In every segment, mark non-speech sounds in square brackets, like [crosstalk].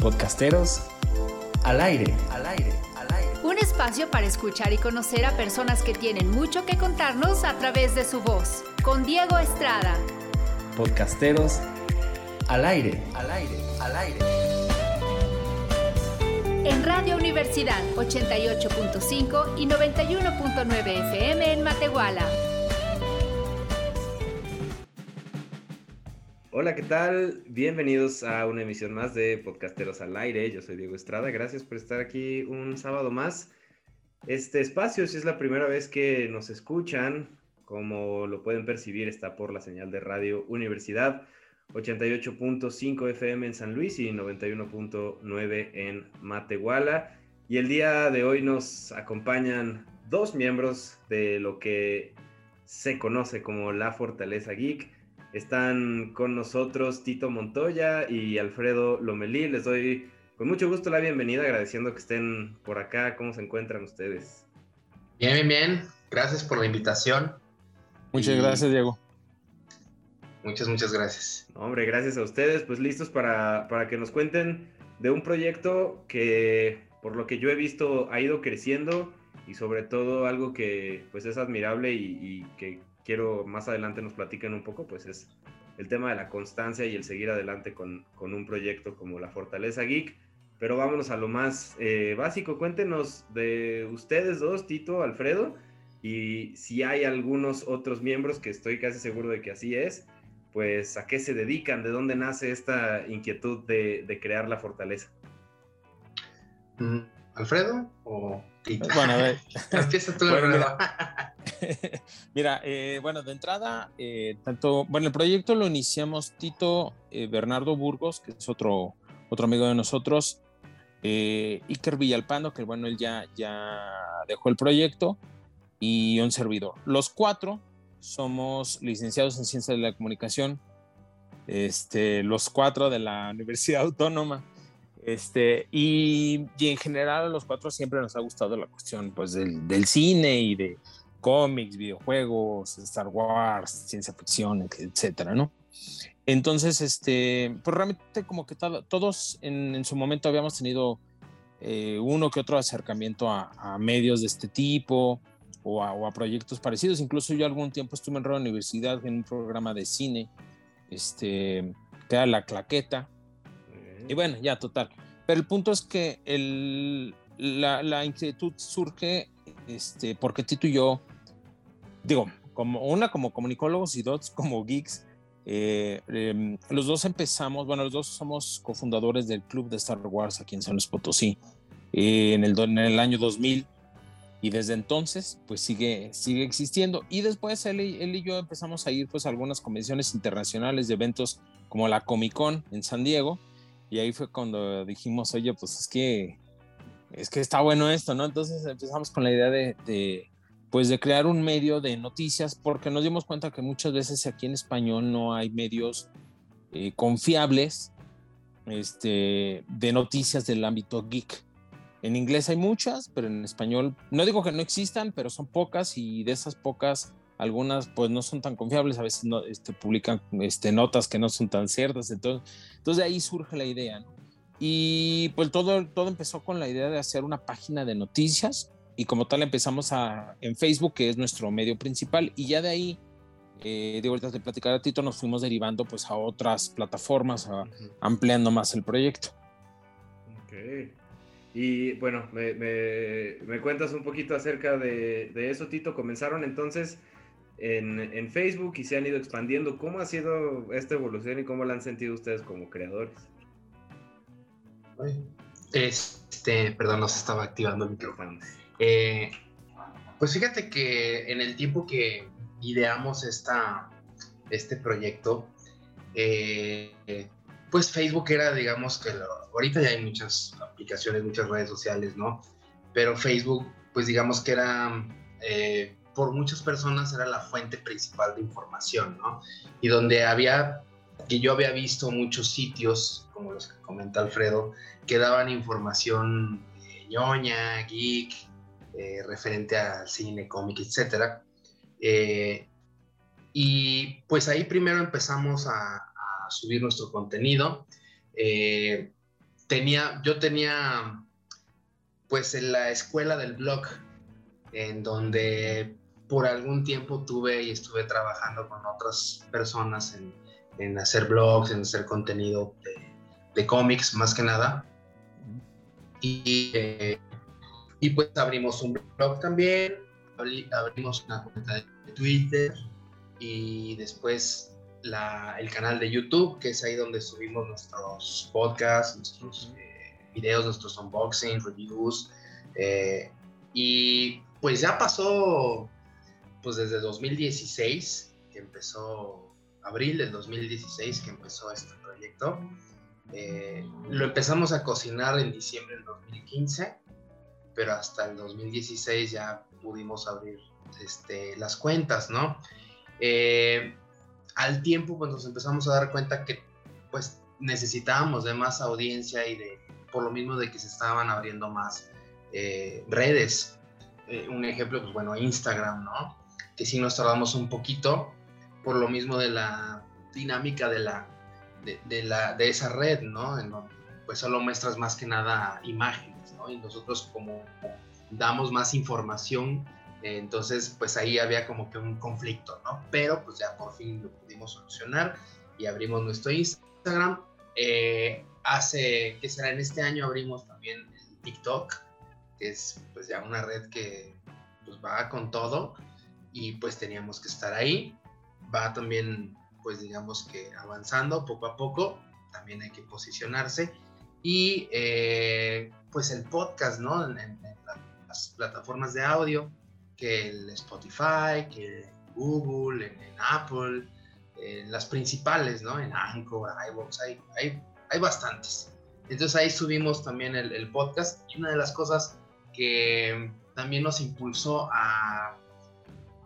Podcasteros al aire, al aire, al aire. Un espacio para escuchar y conocer a personas que tienen mucho que contarnos a través de su voz. Con Diego Estrada. Podcasteros al aire, al aire, al aire. En Radio Universidad 88.5 y 91.9 FM en Matehuala. Hola, ¿qué tal? Bienvenidos a una emisión más de Podcasteros al Aire. Yo soy Diego Estrada. Gracias por estar aquí un sábado más. Este espacio, si es la primera vez que nos escuchan, como lo pueden percibir, está por la señal de Radio Universidad 88.5 FM en San Luis y 91.9 en Matehuala. Y el día de hoy nos acompañan dos miembros de lo que se conoce como la Fortaleza Geek. Están con nosotros Tito Montoya y Alfredo Lomelí. Les doy con mucho gusto la bienvenida, agradeciendo que estén por acá. ¿Cómo se encuentran ustedes? Bien, bien, bien. Gracias por la invitación. Muchas gracias, Diego. Muchas, muchas gracias. Hombre, gracias a ustedes. Pues listos para, para que nos cuenten de un proyecto que, por lo que yo he visto, ha ido creciendo y sobre todo algo que pues es admirable y, y que quiero más adelante nos platiquen un poco, pues es el tema de la constancia y el seguir adelante con, con un proyecto como la Fortaleza Geek. Pero vámonos a lo más eh, básico. Cuéntenos de ustedes dos, Tito, Alfredo, y si hay algunos otros miembros, que estoy casi seguro de que así es, pues a qué se dedican, de dónde nace esta inquietud de, de crear la fortaleza. Mm, ¿Alfredo o Bueno, a ver. [laughs] Empieza tú, Bueno, Alfredo. [laughs] Mira, eh, bueno, de entrada, eh, tanto, bueno, el proyecto lo iniciamos Tito, eh, Bernardo Burgos, que es otro, otro amigo de nosotros, eh, Iker Villalpando, que bueno, él ya, ya dejó el proyecto, y un servidor. Los cuatro somos licenciados en Ciencias de la Comunicación, este, los cuatro de la [laughs] Universidad Autónoma. Este, y, y en general a los cuatro siempre nos ha gustado la cuestión pues, del, del cine y de cómics, videojuegos, Star Wars, ciencia ficción, etcétera, ¿no? Entonces, este, pues realmente como que todo- todos en, su momento habíamos tenido eh, uno que otro acercamiento a, medios de este tipo o a, o a proyectos parecidos. Incluso yo algún tiempo estuve en la universidad en un programa de cine, este, que era La Claqueta, y bueno, ya total. Pero el punto es que el, la, la inquietud surge este, porque Tito y yo, digo, como una como comunicólogos y dos como geeks, eh, eh, los dos empezamos, bueno, los dos somos cofundadores del club de Star Wars aquí en San Luis Potosí eh, en, el, en el año 2000 y desde entonces pues sigue, sigue existiendo y después él él y yo empezamos a ir pues a algunas convenciones internacionales de eventos como la Comic Con en San Diego y ahí fue cuando dijimos, oye, pues es que, es que está bueno esto, ¿no? Entonces empezamos con la idea de, de, pues de crear un medio de noticias, porque nos dimos cuenta que muchas veces aquí en español no hay medios eh, confiables este, de noticias del ámbito geek. En inglés hay muchas, pero en español, no digo que no existan, pero son pocas y de esas pocas, algunas pues no son tan confiables, a veces no, este, publican este, notas que no son tan ciertas, entonces, de ahí surge la idea. Y pues todo, todo empezó con la idea de hacer una página de noticias y como tal empezamos a, en Facebook, que es nuestro medio principal, y ya de ahí, eh, de ahorita de platicar a Tito, nos fuimos derivando pues a otras plataformas, a- ampliando más el proyecto. Ok. Y bueno, me, me- me cuentas un poquito acerca de, de eso, Tito. Comenzaron entonces en, en Facebook y se han ido expandiendo. ¿Cómo ha sido esta evolución y cómo la han sentido ustedes como creadores? Este, perdón, no se estaba activando el micrófono. Estamos. Eh, pues fíjate que en el tiempo que ideamos esta, este proyecto, eh, pues Facebook era, digamos que ahorita ya hay muchas aplicaciones, muchas redes sociales, ¿no? Pero Facebook, pues digamos que era, eh, por muchas personas era la fuente principal de información, ¿no? Y donde había, que yo había visto muchos sitios, como los que comenta Alfredo, que daban información eh, ñoña, geek, eh, referente al cine, cómic, etcétera. Eh, y pues ahí primero empezamos a, a subir nuestro contenido. Eh, tenía, yo tenía, pues en la escuela del blog, en donde por algún tiempo tuve y estuve trabajando con otras personas en, en hacer blogs, en hacer contenido de, de cómics más que nada. Y, eh, y pues abrimos un blog también, abrimos una cuenta de Twitter y después la, el canal de YouTube, que es ahí donde subimos nuestros podcasts, nuestros eh, videos, nuestros unboxing, reviews. Eh, y pues ya pasó, pues desde 2016, que empezó, abril del 2016, que empezó este proyecto. Eh, lo empezamos a cocinar en diciembre del 2015, pero hasta el 2016 ya pudimos abrir este, las cuentas, ¿no? Eh, al tiempo pues nos empezamos a dar cuenta que pues necesitábamos de más audiencia y de por lo mismo de que se estaban abriendo más eh, redes. Eh, un ejemplo, pues bueno, Instagram, ¿no? Que sí nos tardamos un poquito por lo mismo de la dinámica de la de, la de esa red, ¿no? En donde, pues solo muestras más que nada imágenes, ¿no? Y nosotros como damos más información entonces, pues ahí había como que un conflicto, ¿no? Pero pues ya por fin lo pudimos solucionar y abrimos nuestro Instagram. Eh, hace, ¿qué será? En este año abrimos también el TikTok, que es pues ya una red que pues va con todo y pues teníamos que estar ahí. Va también pues digamos que avanzando poco a poco, también hay que posicionarse. Y eh, pues el podcast, ¿no? en las plataformas de audio que el Spotify, que Google, en, Apple, en las principales, ¿no? En Anchor, iVoox, hay, hay, hay bastantes. Entonces ahí subimos también el, el, podcast y una de las cosas que también nos impulsó a,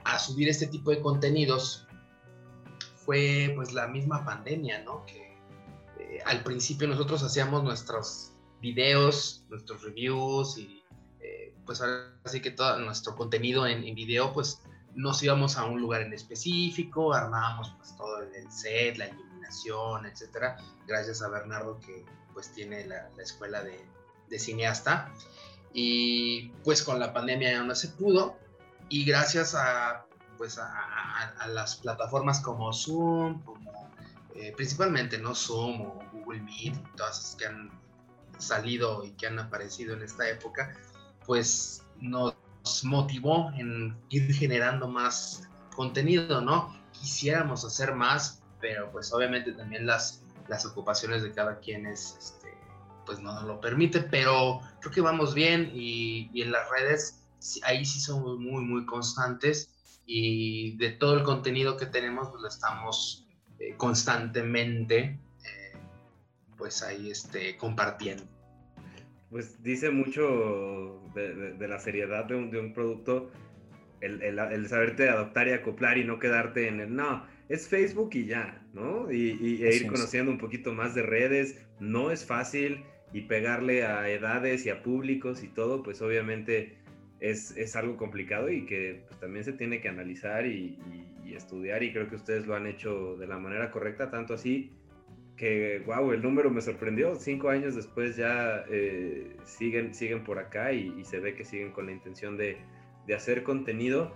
a subir este tipo de contenidos fue pues la misma pandemia, ¿no? Que eh, al principio nosotros hacíamos nuestros videos, nuestros reviews y pues ahora sí que todo nuestro contenido en, video, pues nos íbamos a un lugar en específico, armábamos pues todo el set, la iluminación, etcétera, gracias a Bernardo que pues tiene la, escuela de, cineasta. Y pues con la pandemia ya no se pudo y gracias a pues a, las plataformas como Zoom, como eh, principalmente no Zoom o Google Meet, todas esas que han salido y que han aparecido en esta época, pues nos motivó en ir generando más contenido, ¿no? Quisiéramos hacer más, pero pues obviamente también las, las ocupaciones de cada quien es, este, pues no nos lo permite, pero creo que vamos bien y, en las redes ahí sí somos muy, muy constantes y de todo el contenido que tenemos pues lo estamos eh, constantemente eh, pues ahí este, compartiendo pues dice mucho de, la seriedad de un, producto, el, saberte adaptar y acoplar y no quedarte en el, no, es Facebook y ya, ¿no? Y, e ir conociendo un poquito más de redes, no es fácil y pegarle a edades y a públicos y todo, pues obviamente es, algo complicado y que pues, también se tiene que analizar y, y estudiar y creo que ustedes lo han hecho de la manera correcta, tanto así que, wow, el número me sorprendió. Cinco años después ya eh, siguen, siguen por acá y, se ve que siguen con la intención de, de hacer contenido.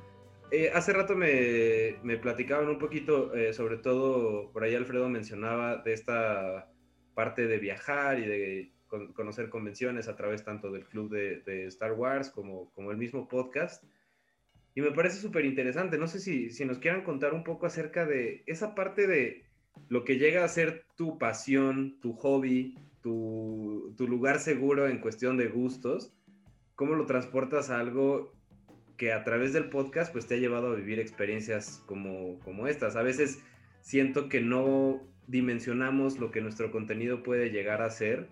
Eh, hace rato me, me, platicaban un poquito, eh, sobre todo por ahí Alfredo mencionaba de esta parte de viajar y de conocer convenciones a través tanto del club de, de, Star Wars como, como el mismo podcast. Y me parece súper interesante. No sé si, si nos quieran contar un poco acerca de esa parte de lo que llega a ser tu pasión, tu hobby, tu, lugar seguro en cuestión de gustos, ¿cómo lo transportas a algo que a través del podcast pues te ha llevado a vivir experiencias como, como estas? A veces siento que no dimensionamos lo que nuestro contenido puede llegar a ser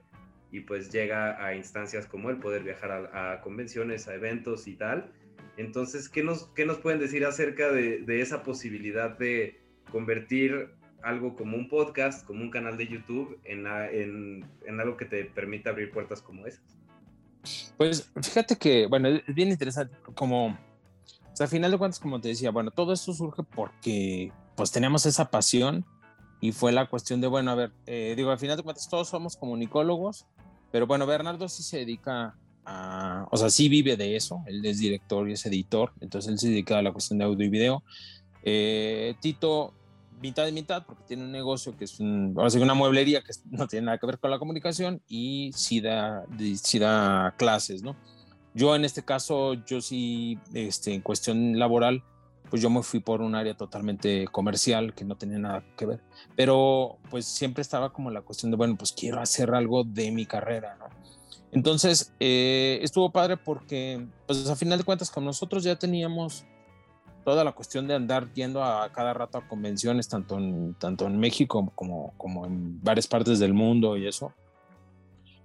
y pues llega a instancias como el poder viajar a, convenciones, a eventos y tal. Entonces, ¿qué nos, qué nos pueden decir acerca de, de esa posibilidad de convertir algo como un podcast, como un canal de YouTube, en, en, algo que te permita abrir puertas como esas? Pues fíjate que, bueno, es bien interesante, como, o sea, al final de cuentas, como te decía, bueno, todo esto surge porque pues teníamos esa pasión y fue la cuestión de, bueno, a ver, eh, digo, al final de cuentas todos somos comunicólogos Pero bueno, Bernardo sí se dedica a, o sea, sí vive de eso, él es director y es editor, entonces él se dedica a la cuestión de audio y video. Eh, Tito, mitad y mitad, porque tiene un negocio que es un, una mueblería que no tiene nada que ver con la comunicación y sí da, sí da clases, ¿no? Yo en este caso, yo sí, este, en cuestión laboral, pues yo me fui por un área totalmente comercial que no tenía nada que ver. Pero pues siempre estaba como la cuestión de, bueno, pues quiero hacer algo de mi carrera, ¿no? Entonces, eh, estuvo padre porque, pues a final de cuentas, con nosotros ya teníamos toda la cuestión de andar yendo a cada rato a convenciones, tanto en, tanto en México como, como en varias partes del mundo y eso.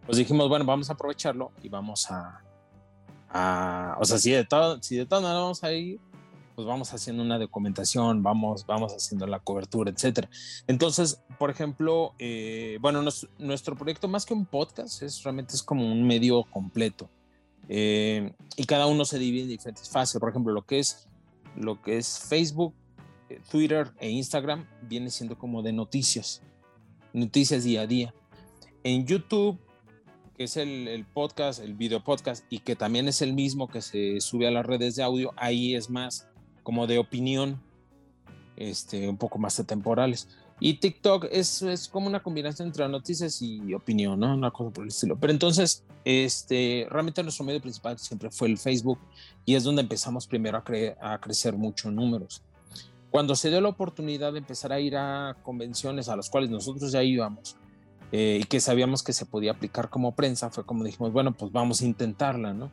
Pues dijimos, bueno, vamos a aprovecharlo y vamos a, a o sea, si de, todo, si de maneras vamos a ir, pues vamos haciendo una documentación, vamos, vamos haciendo la cobertura, etcétera. Entonces, por ejemplo, eh, bueno, nuestro proyecto más que un podcast es realmente es como un medio completo eh, y cada uno se divide en diferentes fases. Por ejemplo, lo que es lo que es Facebook, eh, Twitter e Instagram viene siendo como de noticias, noticias día a día. En YouTube que es el, el, podcast, el video podcast, y que también es el mismo que se sube a las redes de audio, ahí es más como de opinión, este, un poco más temporales. Y TikTok es, es como una combinación entre noticias y opinión, ¿no? Una cosa por el estilo. Pero entonces, este, realmente nuestro medio principal siempre fue el Facebook y es donde empezamos primero a, a crecer mucho en números. Cuando se dio la oportunidad de empezar a ir a convenciones a las cuales nosotros ya íbamos eh, y que sabíamos que se podía aplicar como prensa, fue como dijimos, bueno, pues vamos a intentarla, ¿no?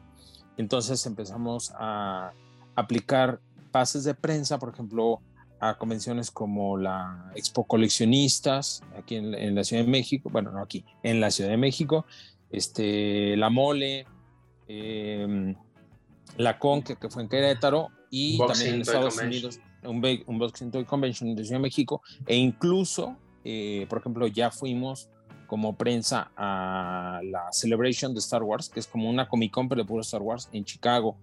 Entonces empezamos a aplicar pases de prensa, por ejemplo, a convenciones como la Expo Coleccionistas, aquí en, la Ciudad de México, bueno, no aquí, en la Ciudad de México, este, la Mole, em, la Con, que, fue en Querétaro, y también en Estados Unidos, un, un Boxing Toy Convention en la Ciudad de México, e incluso, eh, por ejemplo, ya fuimos como prensa a la Celebration de Star Wars, que es como una Comic Con, pero de puro Star Wars, en Chicago.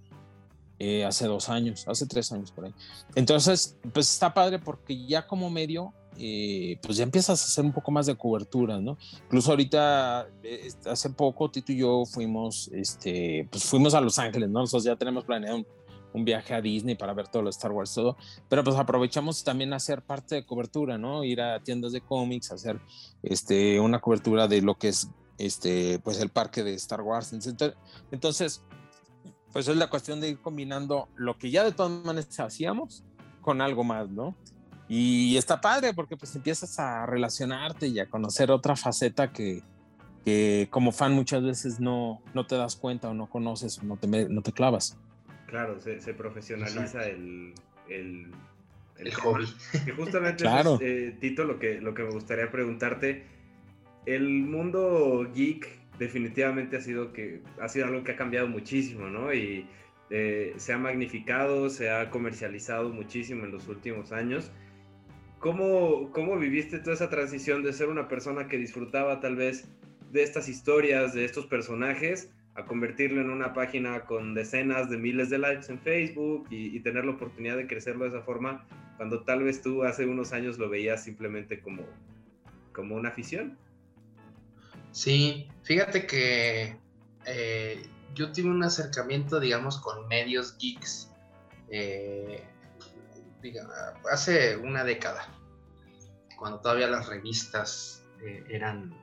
Eh, hace dos años, hace tres años por ahí. Entonces, pues está padre porque ya como medio, eh, pues ya empiezas a hacer un poco más de cobertura, ¿no? Incluso ahorita, eh, hace poco, Tito y yo fuimos, este, pues fuimos a Los Ángeles, ¿no? Nosotros ya tenemos planeado un, un viaje a Disney para ver todo lo Star Wars, todo, pero pues aprovechamos también a hacer parte de cobertura, ¿no? Ir a tiendas de cómics, hacer este, una cobertura de lo que es este, pues el parque de Star Wars. Entonces, pues es la cuestión de ir combinando lo que ya de todas maneras hacíamos con algo más, ¿no? Y está padre porque pues empiezas a relacionarte y a conocer otra faceta que, que como fan muchas veces no, no te das cuenta o no conoces o no te, no te clavas. Claro, se, se profesionaliza el, el, el, hobby. Que justamente, claro. Eh, Tito, lo que, lo que me gustaría preguntarte, el mundo geek definitivamente ha sido, que, ha sido algo que ha cambiado muchísimo, ¿no? Y eh, se ha magnificado, se ha comercializado muchísimo en los últimos años. ¿Cómo, ¿Cómo viviste toda esa transición de ser una persona que disfrutaba tal vez de estas historias, de estos personajes, a convertirlo en una página con decenas de miles de likes en Facebook y, y, tener la oportunidad de crecerlo de esa forma, cuando tal vez tú hace unos años lo veías simplemente como, como una afición? Sí, fíjate que eh, yo tuve un acercamiento, digamos, con medios geeks eh, hace una década, cuando todavía las revistas eh, eran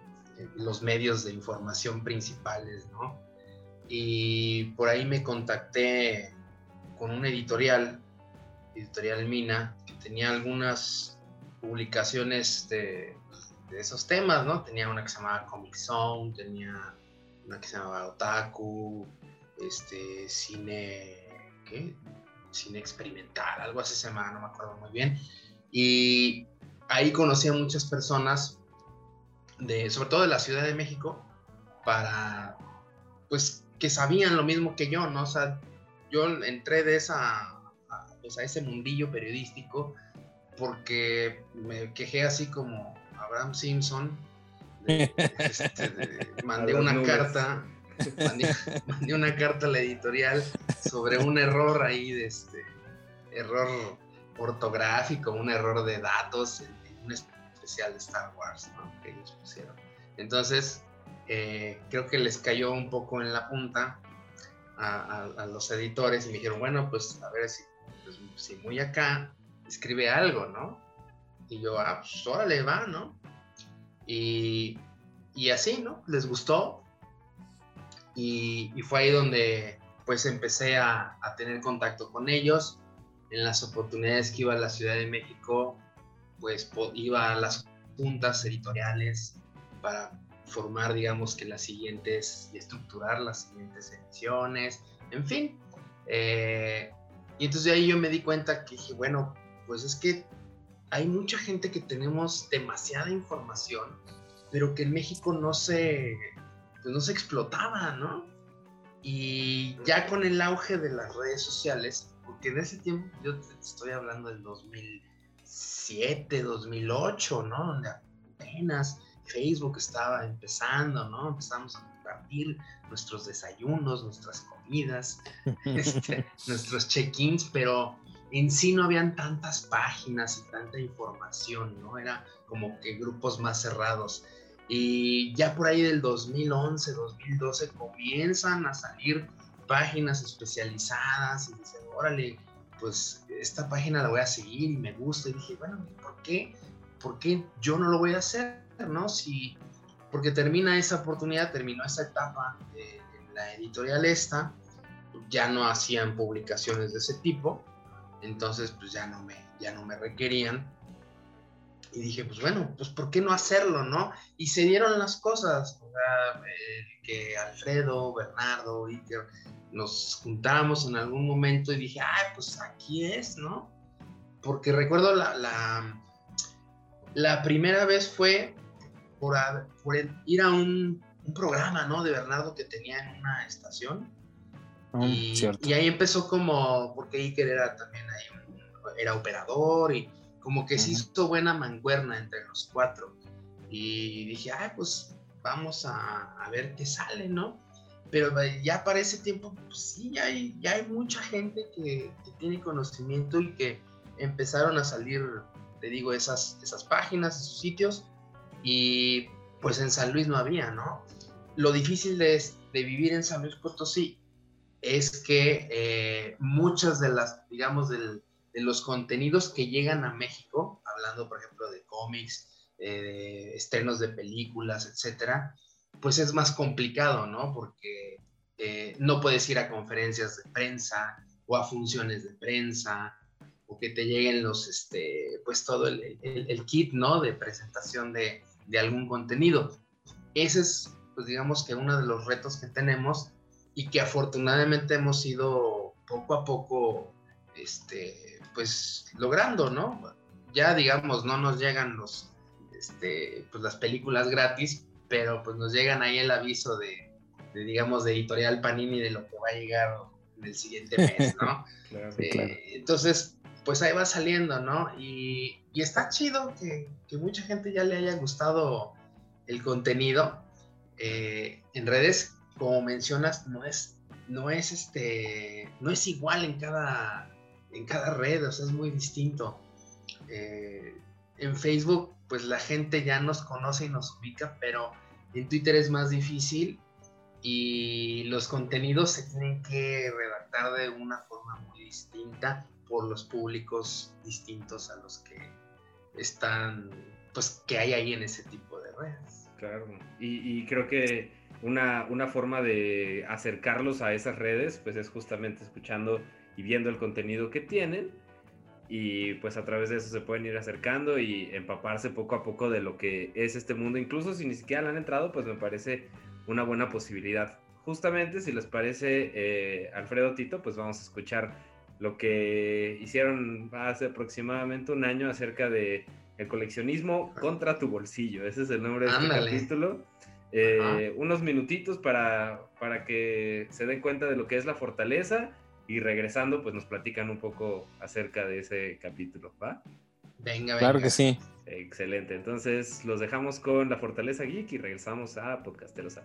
los medios de información principales, ¿no? Y por ahí me contacté con un editorial, editorial Mina, que tenía algunas publicaciones de de esos temas, ¿no? Tenía una que se llamaba Comic Zone, tenía una que se llamaba Otaku, este, cine, ¿qué? Cine experimental, algo así se llamaba, no me acuerdo muy bien. Y ahí conocí a muchas personas, de, sobre todo de la Ciudad de México, para, pues, que sabían lo mismo que yo, ¿no? O sea, yo entré de esa, pues, a ese mundillo periodístico porque me quejé así como Abraham Simpson, [laughs] este, mandé una carta, [laughs] mandé, una carta a la editorial sobre un error ahí de este error ortográfico, un error de datos en, un especial de Star Wars, ¿no? Que ellos pusieron. Entonces, eh, creo que les cayó un poco en la punta a, los editores y me dijeron, bueno, pues a ver si, pues, si muy acá escribe algo, ¿no? Y yo, ah, pues órale, va, ¿no? Y, así, ¿no? Les gustó. Y, fue ahí donde pues empecé a, tener contacto con ellos. En las oportunidades que iba a la Ciudad de México, pues iba a las juntas editoriales para formar, digamos, que las siguientes y estructurar las siguientes emisiones, en fin. Eh, y entonces de ahí yo me di cuenta que dije, bueno, pues es que hay mucha gente que tenemos demasiada información, pero que en México no se, pues no se explotaba, ¿no? Y ya con el auge de las redes sociales, porque en ese tiempo yo te estoy hablando del 2007, 2008, ¿no? Donde apenas Facebook estaba empezando, ¿no? Empezamos a compartir nuestros desayunos, nuestras comidas, [laughs] este, nuestros check-ins, pero en sí no habían tantas páginas y tanta información, ¿no? Era como que grupos más cerrados. Y ya por ahí del 2011, 2012 comienzan a salir páginas especializadas y dicen, órale, pues esta página la voy a seguir y me gusta. Y dije, bueno, ¿por qué? ¿Por qué yo no lo voy a hacer? ¿no? Si, porque termina esa oportunidad, terminó esa etapa de, la editorial esta, ya no hacían publicaciones de ese tipo, entonces pues ya no me, ya no me requerían. Y dije, pues bueno, pues ¿por qué no hacerlo, no? Y se dieron las cosas, o sea, eh, que Alfredo, Bernardo, Iker, nos juntamos en algún momento y dije, ay, pues aquí es, ¿no? Porque recuerdo la, la, primera vez fue por, ir a un, programa, ¿no? De Bernardo que tenía en una estación. Y, y, ahí empezó como, porque Iker era también ahí, era operador y como que se hizo buena manguerna entre los cuatro. Y dije, ay, pues vamos a, a, ver qué sale, ¿no? Pero ya para ese tiempo, pues sí, ya hay, ya hay mucha gente que, que, tiene conocimiento y que empezaron a salir, te digo, esas, esas páginas, esos sitios, y pues en San Luis no había, ¿no? Lo difícil de, de vivir en San Luis Potosí es que eh, muchas de las, digamos, de los contenidos que llegan a México, hablando por ejemplo de cómics, eh, estrenos de películas, etcétera, pues es más complicado, ¿no? Porque eh, no puedes ir a conferencias de prensa o a funciones de prensa o que te lleguen los, este, pues todo el, el kit, ¿no? De presentación de, de algún contenido. Ese es, pues digamos que uno de los retos que tenemos y que afortunadamente hemos ido poco a poco, este, pues logrando, ¿no? Ya digamos, no nos llegan los, este, pues las películas gratis, pero pues nos llegan ahí el aviso de, digamos, de editorial Panini de lo que va a llegar en el siguiente mes, ¿no? [laughs] Eh, entonces, pues ahí va saliendo, ¿no? Y, está chido que, mucha gente ya le haya gustado el contenido. Eh, en redes, como mencionas, no es, no es este, no es igual en cada, en cada red, o sea, es muy distinto. Eh, en Facebook, pues la gente ya nos conoce y nos ubica, pero en Twitter es más difícil y los contenidos se tienen que redactar de una forma muy distinta por los públicos distintos a los que están, pues que hay ahí en ese tipo de redes. Claro, y, creo que una, una, forma de acercarlos a esas redes, pues es justamente escuchando y viendo el contenido que tienen y pues a través de eso se pueden ir acercando y empaparse poco a poco de lo que es este mundo, incluso si ni siquiera le han entrado, pues me parece una buena posibilidad. Justamente, si les parece, eh, Alfredo Tito, pues vamos a escuchar lo que hicieron hace aproximadamente un año acerca de el coleccionismo contra tu bolsillo. Ese es el nombre de este capítulo. Eh, unos minutitos para, para que se den cuenta de lo que es la fortaleza y regresando pues nos platican un poco acerca de ese capítulo, ¿va? Venga, venga. Claro que sí. Excelente. Entonces los dejamos con la fortaleza geek y regresamos a Podcasteros a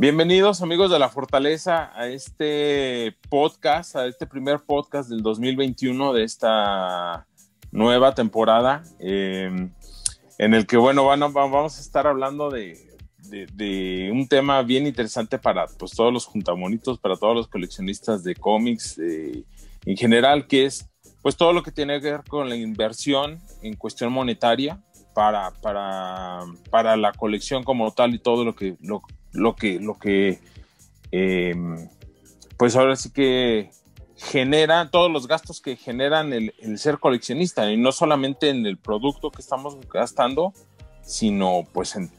Bienvenidos amigos de la Fortaleza a este podcast, a este primer podcast del 2021 de esta nueva temporada, eh, en el que, bueno, vamos a estar hablando de, un tema bien interesante para pues, todos los juntamonitos, para todos los coleccionistas de cómics en general, que es pues todo lo que tiene que ver con la inversión en cuestión monetaria para, para, para la colección como tal y todo lo que, lo que, lo que em, pues ahora sí que genera todos los gastos que generan el, el, ser coleccionista y no solamente en el producto que estamos gastando, sino pues en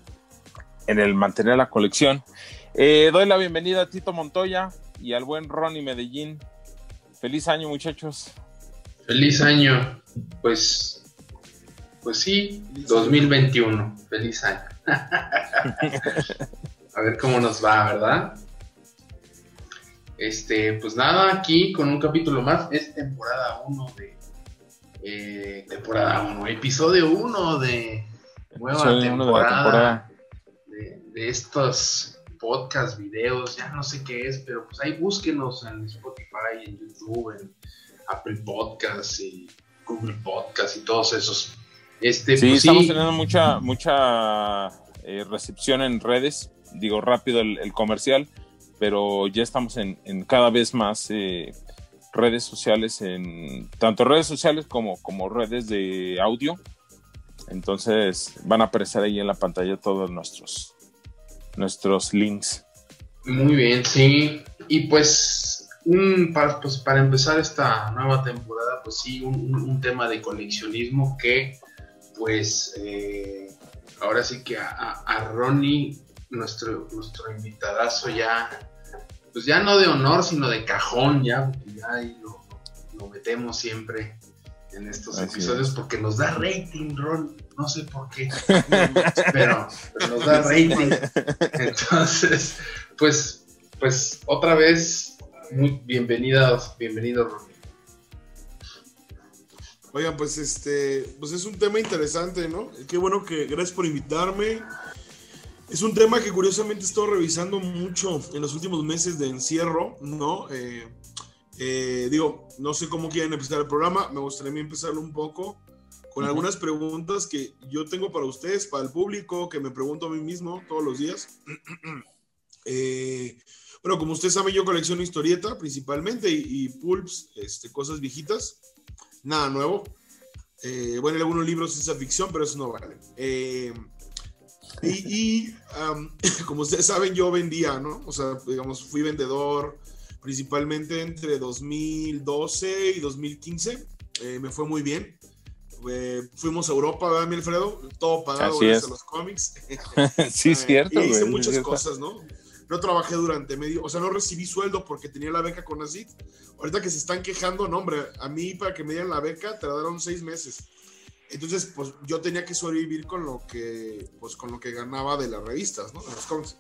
en el mantener la colección. Eh, doy la bienvenida a Tito Montoya y al buen Ronnie Medellín. Feliz año, muchachos. Feliz año. Pues, pues sí, 2021. Feliz año. [laughs] [laughs] a ver cómo nos va, ¿verdad? Este, pues nada, aquí con un capítulo más. Es temporada 1 de. Eh, temporada 1, episodio 1 de nueva temporada de estos podcasts, videos, ya no sé qué es, pero pues ahí búsquenos en Spotify, en YouTube, en Apple Podcasts y Google Podcasts y todos esos. Este, sí, pues, estamos teniendo mucha, mucha eh, recepción en redes, digo rápido el, comercial, pero ya estamos en, cada vez más eh, redes sociales, en tanto redes sociales como, como redes de audio. Entonces van a aparecer ahí en la pantalla todos nuestros nuestros links. Muy bien, sí. Y pues, un, para, pues, para empezar esta nueva temporada, pues sí, un, tema de coleccionismo que, pues, eh, ahora sí que a, Ronnie, nuestro, nuestro invitadazo ya, pues ya no de honor, sino de cajón, ya, porque ya ahí lo, lo metemos siempre en estos episodios porque nos da rating, Ron. No sé por qué, [laughs] pero, nos da rating. Entonces, pues, pues otra vez, muy bienvenidos, bienvenido, Ron. Oigan, pues este, pues es un tema interesante, ¿no? Qué bueno que, gracias por invitarme. Es un tema que curiosamente he estado revisando mucho en los últimos meses de encierro, ¿no? Eh, eh, digo, no sé cómo quieren empezar el programa, me gustaría empezarlo un poco con algunas preguntas que yo tengo para ustedes, para el público, que me pregunto a mí mismo todos los días. [clears throat] Eh, bueno, como ustedes saben, yo colecciono historieta principalmente y, pulps, este, cosas viejitas, nada nuevo. Eh, bueno, algunos libros de ciencia ficción, pero eso no vale. Y, [laughs] como ustedes saben, yo vendía, ¿no? O sea, digamos, fui vendedor, principalmente entre 2012 y 2015. Eh, me fue muy bien. Eh, fuimos a Europa, ¿verdad, mi Alfredo? Todo pagado gracias a los cómics. [laughs] sí, cierto. hice muchas cosas, ¿no? No trabajé durante medio, o sea, no recibí sueldo porque tenía la beca con ASIC. Ahorita que se están quejando, no, hombre, a mí para que me dieran la beca dieron seis meses. Entonces, pues yo tenía que sobrevivir con lo que, pues con lo que ganaba de las revistas, ¿no? De los cómics.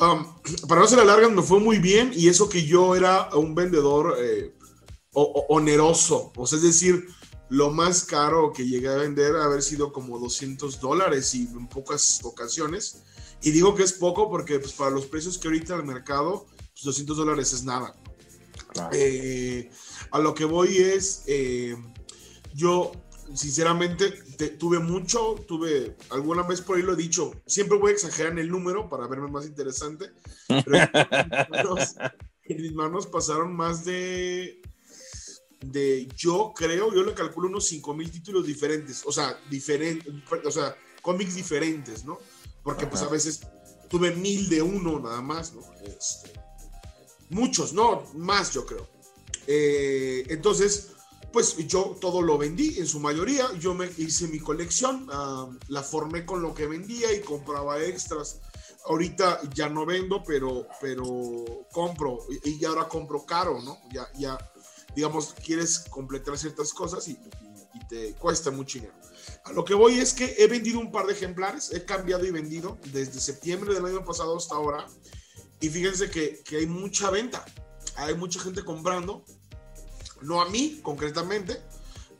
Um, [clears throat] para no ser larga, me fue muy bien y eso que yo era un vendedor eh, oneroso, o sea, es decir, lo más caro que llegué a vender haber sido como 200 dólares y en pocas ocasiones. Y digo que es poco porque pues, para los precios que ahorita el mercado, 200 pues, dólares es nada. Eh, a lo que voy es, eh, yo sinceramente, tuve mucho, tuve, alguna vez por ahí lo he dicho, siempre voy a exagerar en el número para verme más interesante, pero en mis [laughs] manos, pasaron más de, de, yo creo, yo le calculo unos 5 mil títulos diferentes, o sea, diferentes, o sea, cómics diferentes, ¿no? Porque pues a veces tuve mil de uno nada más, ¿no? Este, muchos, no, más yo creo. Eh, entonces, pues yo todo lo vendí en su mayoría. Yo me hice mi colección, ah, la formé con lo que vendía y compraba extras. Ahorita ya no vendo, pero, pero compro y, ahora compro caro, ¿no? Ya, ya, digamos, quieres completar ciertas cosas y, te cuesta mucho dinero. A lo que voy es que he vendido un par de ejemplares, he cambiado y vendido desde septiembre del año pasado hasta ahora. Y fíjense que, que hay mucha venta, hay mucha gente comprando no a mí concretamente,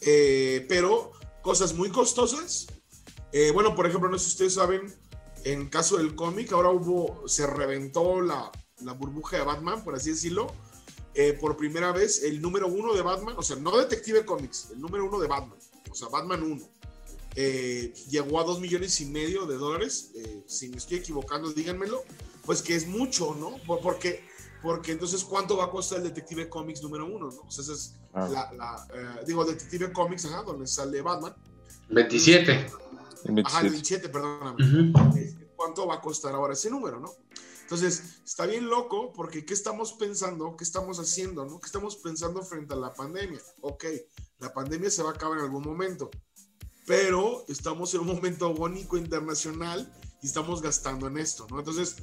eh, pero cosas muy costosas. Eh, bueno, por ejemplo, no sé si ustedes saben, En caso del cómic, ahora hubo, se reventó la, la burbuja de Batman, por así decirlo. Eh, por primera vez, el número uno de Batman, o sea, no Detective Comics, el número uno de Batman, o sea, Batman 1, eh, llegó a dos millones y medio de dólares. Si me estoy equivocando, díganmelo. Pues que es mucho, ¿no? Porque, porque entonces, ¿cuánto va a costar el Detective Comics número uno? ¿no? O sea, esa es Ah. la, la, digo, Detective Comics, ajá, donde sale Batman. 27. El Ajá, el 27. 27, perdóname. Ujú. Eh, ¿Cuánto va a costar ahora ese número, no? Entonces, está bien loco porque ¿qué estamos pensando? ¿Qué estamos haciendo? ¿no? ¿Qué estamos pensando frente a la pandemia? Ok, la pandemia se va a acabar en algún momento, pero estamos en un momento agónico internacional y estamos gastando en esto, ¿no? Entonces,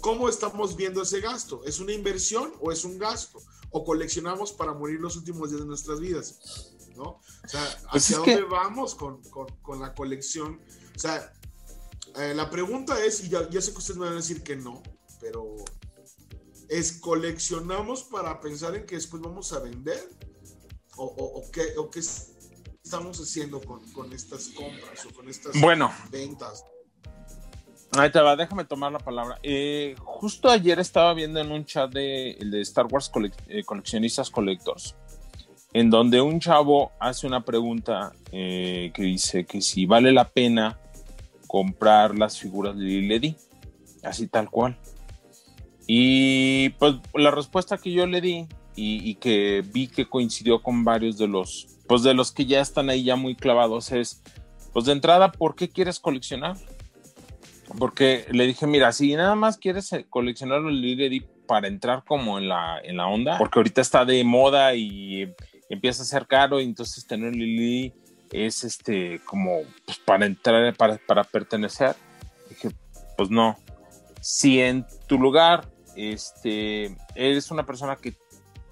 ¿cómo estamos viendo ese gasto? ¿Es una inversión o es un gasto? ¿O coleccionamos para morir los últimos días de nuestras vidas? ¿No? O sea, Pues ¿hacia es que- dónde vamos con, con, con la colección? O sea, eh, la pregunta es, y ya, ya sé que ustedes me van a decir que no, pero ¿es coleccionamos para pensar en que después vamos a vender? ¿O, o- o qué, o qué estamos haciendo con, con estas compras o con estas Bueno, ventas? Ahí te va, déjame tomar la palabra. Eh, justo ayer estaba viendo en un chat de, de Star Wars Collec- eh, Coleccionistas Collectors, en donde un chavo hace una pregunta eh, que dice que si vale la pena comprar las figuras de Lady, así tal cual. Y pues la respuesta que yo le di y, y que vi que coincidió con varios de los, pues de los que ya están ahí ya muy clavados es, pues de entrada, ¿por qué quieres coleccionar? Porque le dije, mira, si nada más quieres eh, coleccionar los Lady para entrar como en la, en la onda, porque ahorita está de moda y empieza a ser caro, y entonces tener Lily es este como pues, para entrar, para, para pertenecer. Dije, pues no. Si en tu lugar este, eres una persona que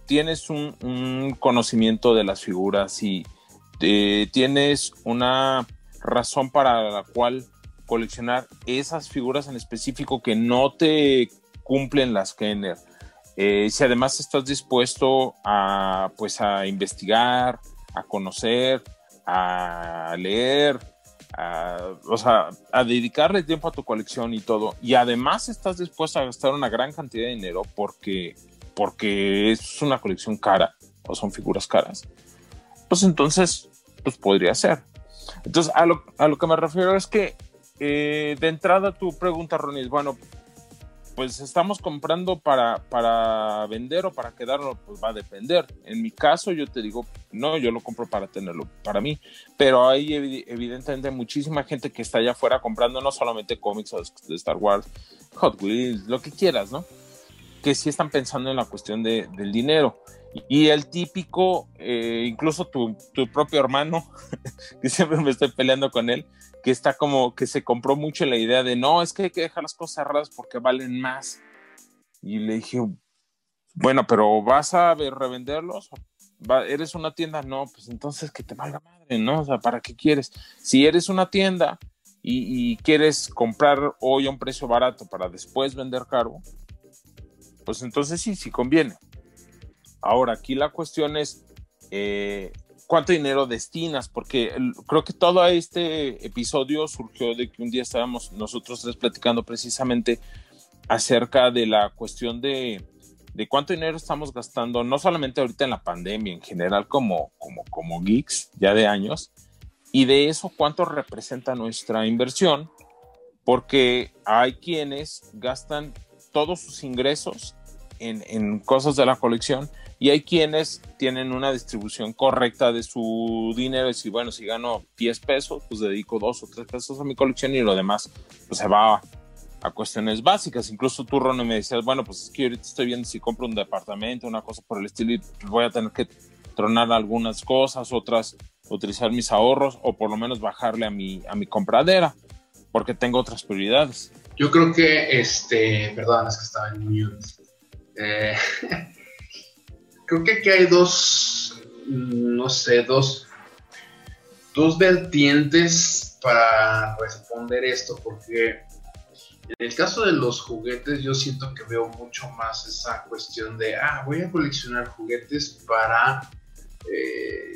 tienes un, un conocimiento de las figuras y eh, tienes una razón para la cual coleccionar esas figuras en específico que no te cumplen las Kenner. Eh, si además estás dispuesto a, pues, a investigar, a conocer, a leer, a, o sea, a dedicarle tiempo a tu colección y todo, y además estás dispuesto a gastar una gran cantidad de dinero porque, porque es una colección cara o son figuras caras, pues entonces, pues podría ser. Entonces, a lo, a lo que me refiero es que eh, de entrada tu pregunta, Ronnie, bueno, pues estamos comprando para, para vender o para quedarlo, pues va a depender. En mi caso, yo te digo, no, yo lo compro para tenerlo para mí, pero hay evi- evidentemente muchísima gente que está allá afuera comprando no solamente cómics de Star Wars, Hot Wheels, lo que quieras, ¿no? Que sí están pensando en la cuestión de- del dinero. Y el típico, eh, incluso tu, tu propio hermano, [laughs] que siempre me estoy peleando con él, que está como que se compró mucho la idea de no, es que hay que dejar las cosas cerradas porque valen más. Y le dije, bueno, pero ¿vas a revenderlos? ¿Eres una tienda? No, pues entonces que te valga madre, ¿no? O sea, ¿para qué quieres? Si eres una tienda y, y quieres comprar hoy a un precio barato para después vender caro, pues entonces sí, sí conviene. Ahora, aquí la cuestión es, eh, cuánto dinero destinas, porque el- creo que todo este episodio surgió de que un día estábamos nosotros tres platicando precisamente acerca de la cuestión de, de cuánto dinero estamos gastando, no solamente ahorita en la pandemia, en general como, como, como geeks ya de años, y de eso cuánto representa nuestra inversión, porque hay quienes gastan todos sus ingresos en, en cosas de la colección y hay quienes tienen una distribución correcta de su dinero. Y si, bueno, si gano 10 pesos, pues dedico 2 o 3 pesos a mi colección y lo demás pues se va a, a cuestiones básicas. Incluso tú, Ronnie, me decías, bueno, pues es que ahorita estoy viendo si compro un departamento, una cosa por el estilo, y voy a tener que tronar algunas cosas, otras utilizar mis ahorros o por lo menos bajarle a mi, a mi compradera, porque tengo otras prioridades. Yo creo que, este, perdón, es que estaba en mute. Eh, [laughs] creo que aquí hay dos, mm, no sé, dos, dos vertientes para responder esto, porque en el caso de los juguetes yo siento que veo mucho más esa cuestión de, ah, voy a coleccionar juguetes para eh,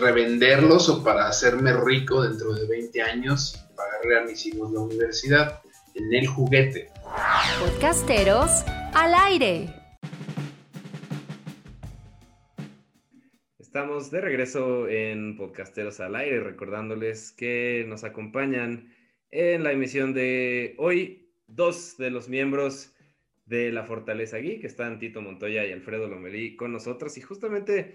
revenderlos o para hacerme rico dentro de 20 años pagarle a mis hijos la universidad en el juguete. Podcasteros al aire. Estamos de regreso en Podcasteros al aire, recordándoles que nos acompañan en la emisión de hoy dos de los miembros de la Fortaleza Geek, que están Tito Montoya y Alfredo Lomelí con nosotros. Y justamente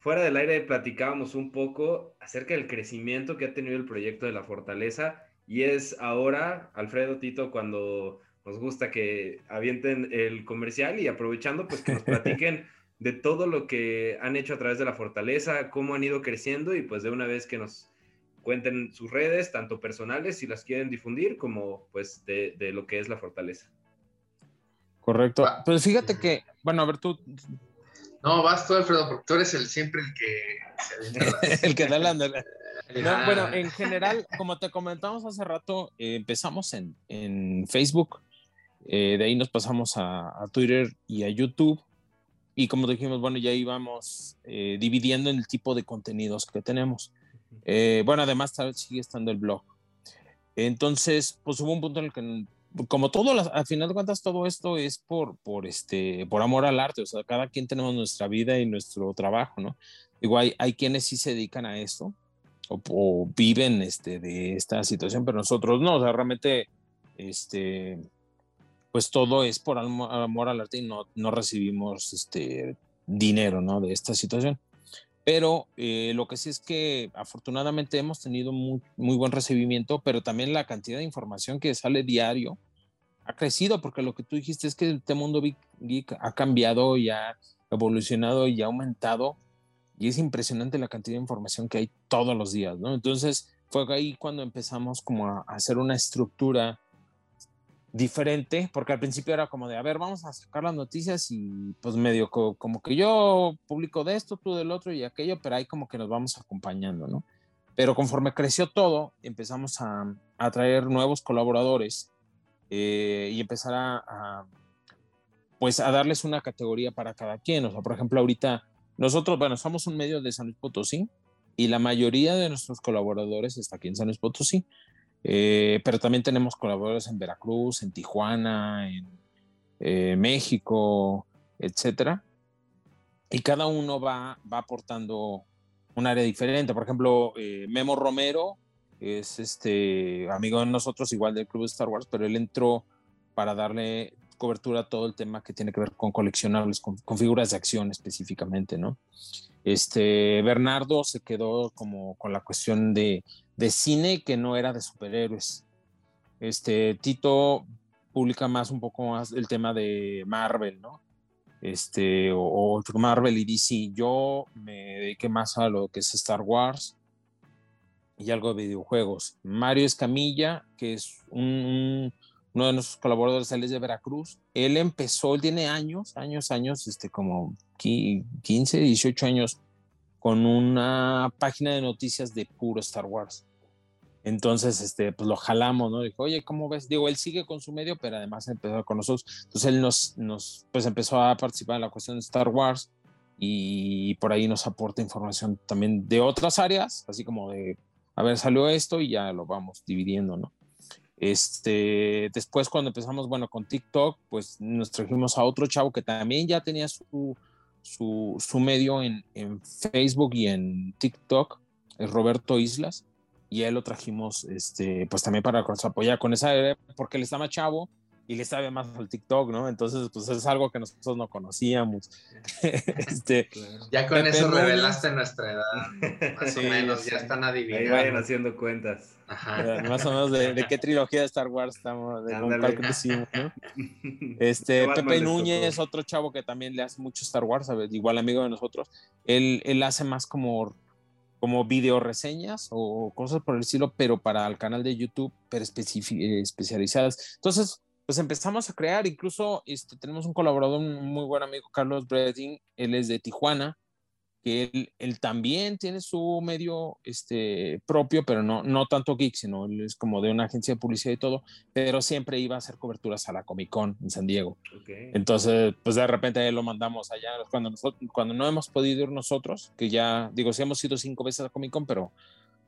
fuera del aire platicábamos un poco acerca del crecimiento que ha tenido el proyecto de la Fortaleza. Y es ahora, Alfredo, Tito, cuando nos gusta que avienten el comercial y aprovechando, pues que nos [laughs] platiquen de todo lo que han hecho a través de la Fortaleza, cómo han ido creciendo y pues de una vez que nos cuenten sus redes, tanto personales si las quieren difundir, como pues de, de lo que es la Fortaleza. Correcto. Pues fíjate que, bueno, a ver tú. No, vas tú, Alfredo, porque tú eres el siempre el que [laughs] el que da la. [laughs] No, bueno, en general, como te comentamos hace rato, eh, empezamos en, en Facebook, eh, de ahí nos pasamos a, a, Twitter y a YouTube, y como dijimos, bueno, ya íbamos eh, dividiendo en el tipo de contenidos que tenemos. bueno, además sigue estando el blog. Entonces, pues hubo un punto en el que como todo, al final de cuentas, todo esto es por, por, este, por amor al arte, o sea, cada quien tenemos nuestra vida y nuestro trabajo, ¿no? Igual hay, quienes sí se dedican a esto o, viven este, de esta situación, pero nosotros no, o sea, realmente, este, pues todo es por amor, al arte y no, no recibimos este, dinero, ¿no? De esta situación. Pero eh, lo que sí es que afortunadamente hemos tenido muy, muy, buen recibimiento, pero también la cantidad de información que sale diario ha crecido, porque lo que tú dijiste es que este mundo geek ha cambiado y ha evolucionado y ha aumentado, y es impresionante la cantidad de información que hay todos los días, ¿no? Entonces fue ahí cuando empezamos como a hacer una estructura diferente, porque al principio era como de, a ver, vamos a sacar las noticias y pues medio como que yo publico de esto, tú del otro y aquello, pero ahí como que nos vamos acompañando, ¿no? Pero conforme creció todo, empezamos a, a traer nuevos colaboradores eh, y empezar a, a, pues a darles una categoría para cada quien. O sea, por ejemplo, ahorita nosotros, bueno, somos un medio de San Luis Potosí y la mayoría de nuestros colaboradores está aquí en San Luis Potosí. Eh, pero también tenemos colaboradores en Veracruz, en Tijuana, en eh, México, etcétera. Y cada uno va, va aportando un área diferente. Por ejemplo, eh, Memo Romero es este amigo de nosotros, igual del Club de Star Wars, pero él entró para darle cobertura a todo el tema que tiene que ver con coleccionables, con, con figuras de acción específicamente, ¿no? Este, Bernardo se quedó como con la cuestión de, de cine que no era de superhéroes. Este, Tito publica más un poco más el tema de Marvel, ¿no? Este, o, Marvel y DC. Yo me dediqué más a lo que es Star Wars y algo de videojuegos. Mario Escamilla, que es un, uno de nuestros colaboradores, él es de Veracruz. Él empezó, él tiene años, años, años, este, como 15, 18 años con una página de noticias de puro Star Wars. Entonces, este, pues lo jalamos, ¿no? Dijo, oye, ¿cómo ves? Digo, él sigue con su medio, pero además empezó con nosotros. Entonces, él nos, nos, pues empezó a participar en la cuestión de Star Wars y por ahí nos aporta información también de otras áreas, así como de, a ver, salió esto y ya lo vamos dividiendo, ¿no? Este, después cuando empezamos, bueno, con TikTok, pues nos trajimos a otro chavo que también ya tenía su, su, su medio en, en, Facebook y en TikTok, es Roberto Islas, y él lo trajimos, este, pues también para apoyar con esa, porque él estaba chavo y le sabe más al TikTok, ¿no? Entonces, pues es algo que nosotros no conocíamos. [laughs] este, ya con eso revelaste nuestra edad, más o menos, ya están adivinando. Ahí vayan haciendo cuentas. Ajá. Más o menos de, qué trilogía de Star Wars estamos, de cuál crecimos, ¿no? [laughs] Este, Pepe Núñez, otro chavo que también le hace mucho Star Wars, ¿sabes? igual amigo de nosotros, él, él hace más como como video reseñas o cosas por el estilo, pero para el canal de YouTube, pero especializadas. Entonces, pues empezamos a crear, incluso este, tenemos un colaborador, un muy buen amigo, Carlos Bredin, él es de Tijuana, que él, él, también tiene su medio este, propio, pero no, no tanto geek, sino él es como de una agencia de publicidad y todo, pero siempre iba a hacer coberturas a la Comic Con en San Diego. Okay. Entonces, pues de repente lo mandamos allá, cuando, nosotros, cuando no hemos podido ir nosotros, que ya, digo, sí hemos ido cinco veces a la Comic Con, pero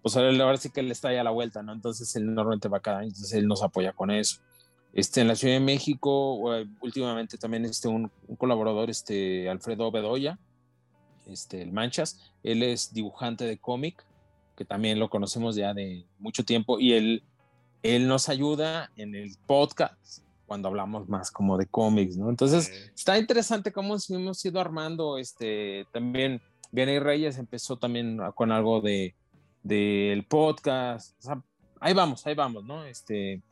pues ahora sí que él está ahí a la vuelta, ¿no? Entonces él normalmente va cada año, entonces él nos apoya con eso. Este, en la Ciudad de México, últimamente también este, un, colaborador, este, Alfredo Bedoya, este, el Manchas, él es dibujante de cómic, que también lo conocemos ya de mucho tiempo, y él, él nos ayuda en el podcast cuando hablamos más como de cómics, ¿no? Entonces, está interesante cómo hemos ido armando, este, también Viene Reyes empezó también con algo de del podcast, ahí vamos, ahí vamos, ¿no? Este,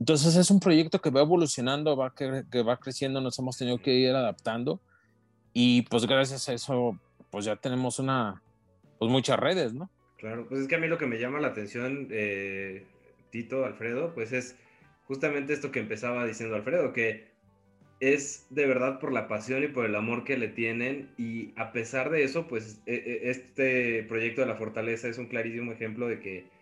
entonces es un proyecto que va evolucionando, va que, que va creciendo, nos hemos tenido que ir adaptando y pues gracias a eso, pues ya tenemos una, pues muchas redes, ¿no? Claro, pues es que a mí lo que me llama la atención, eh, Tito, Alfredo, pues es justamente esto que empezaba diciendo Alfredo, que es de verdad por la pasión y por el amor que le tienen y a pesar de eso, pues e, e, este proyecto de la fortaleza es un clarísimo ejemplo de que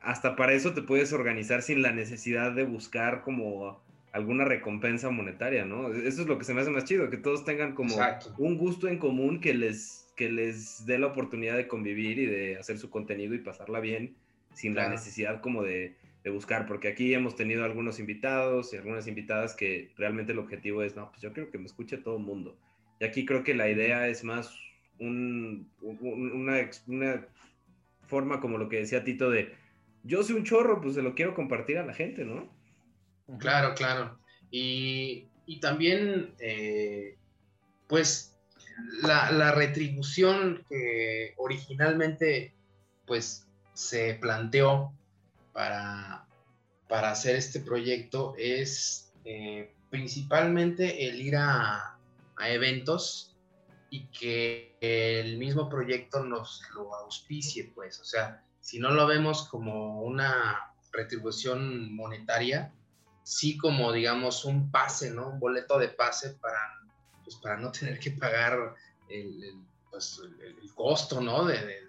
hasta para eso te puedes organizar sin la necesidad de buscar como alguna recompensa monetaria, ¿no? Eso es lo que se me hace más chido, que todos tengan como un gusto en común que les, que les dé la oportunidad de convivir y de hacer su contenido y pasarla bien sin la necesidad como de de buscar, porque aquí hemos tenido algunos invitados y algunas invitadas que realmente el objetivo es, no, pues yo creo que me escuche todo el mundo. Y aquí creo que la idea es más un, una, una, forma como lo que decía Tito de, yo soy un chorro, pues se lo quiero compartir a la gente, ¿no? Claro, claro. Y, y también, eh, pues, la, la retribución que originalmente, pues, se planteó para, para hacer este proyecto es eh, principalmente el ir a, eventos y que el mismo proyecto nos lo auspicie, pues, o sea, si no lo vemos como una retribución monetaria, sí como, digamos, un pase, ¿no? Un boleto de pase para, pues, para no tener que pagar el, pues, costo, ¿no? De, de,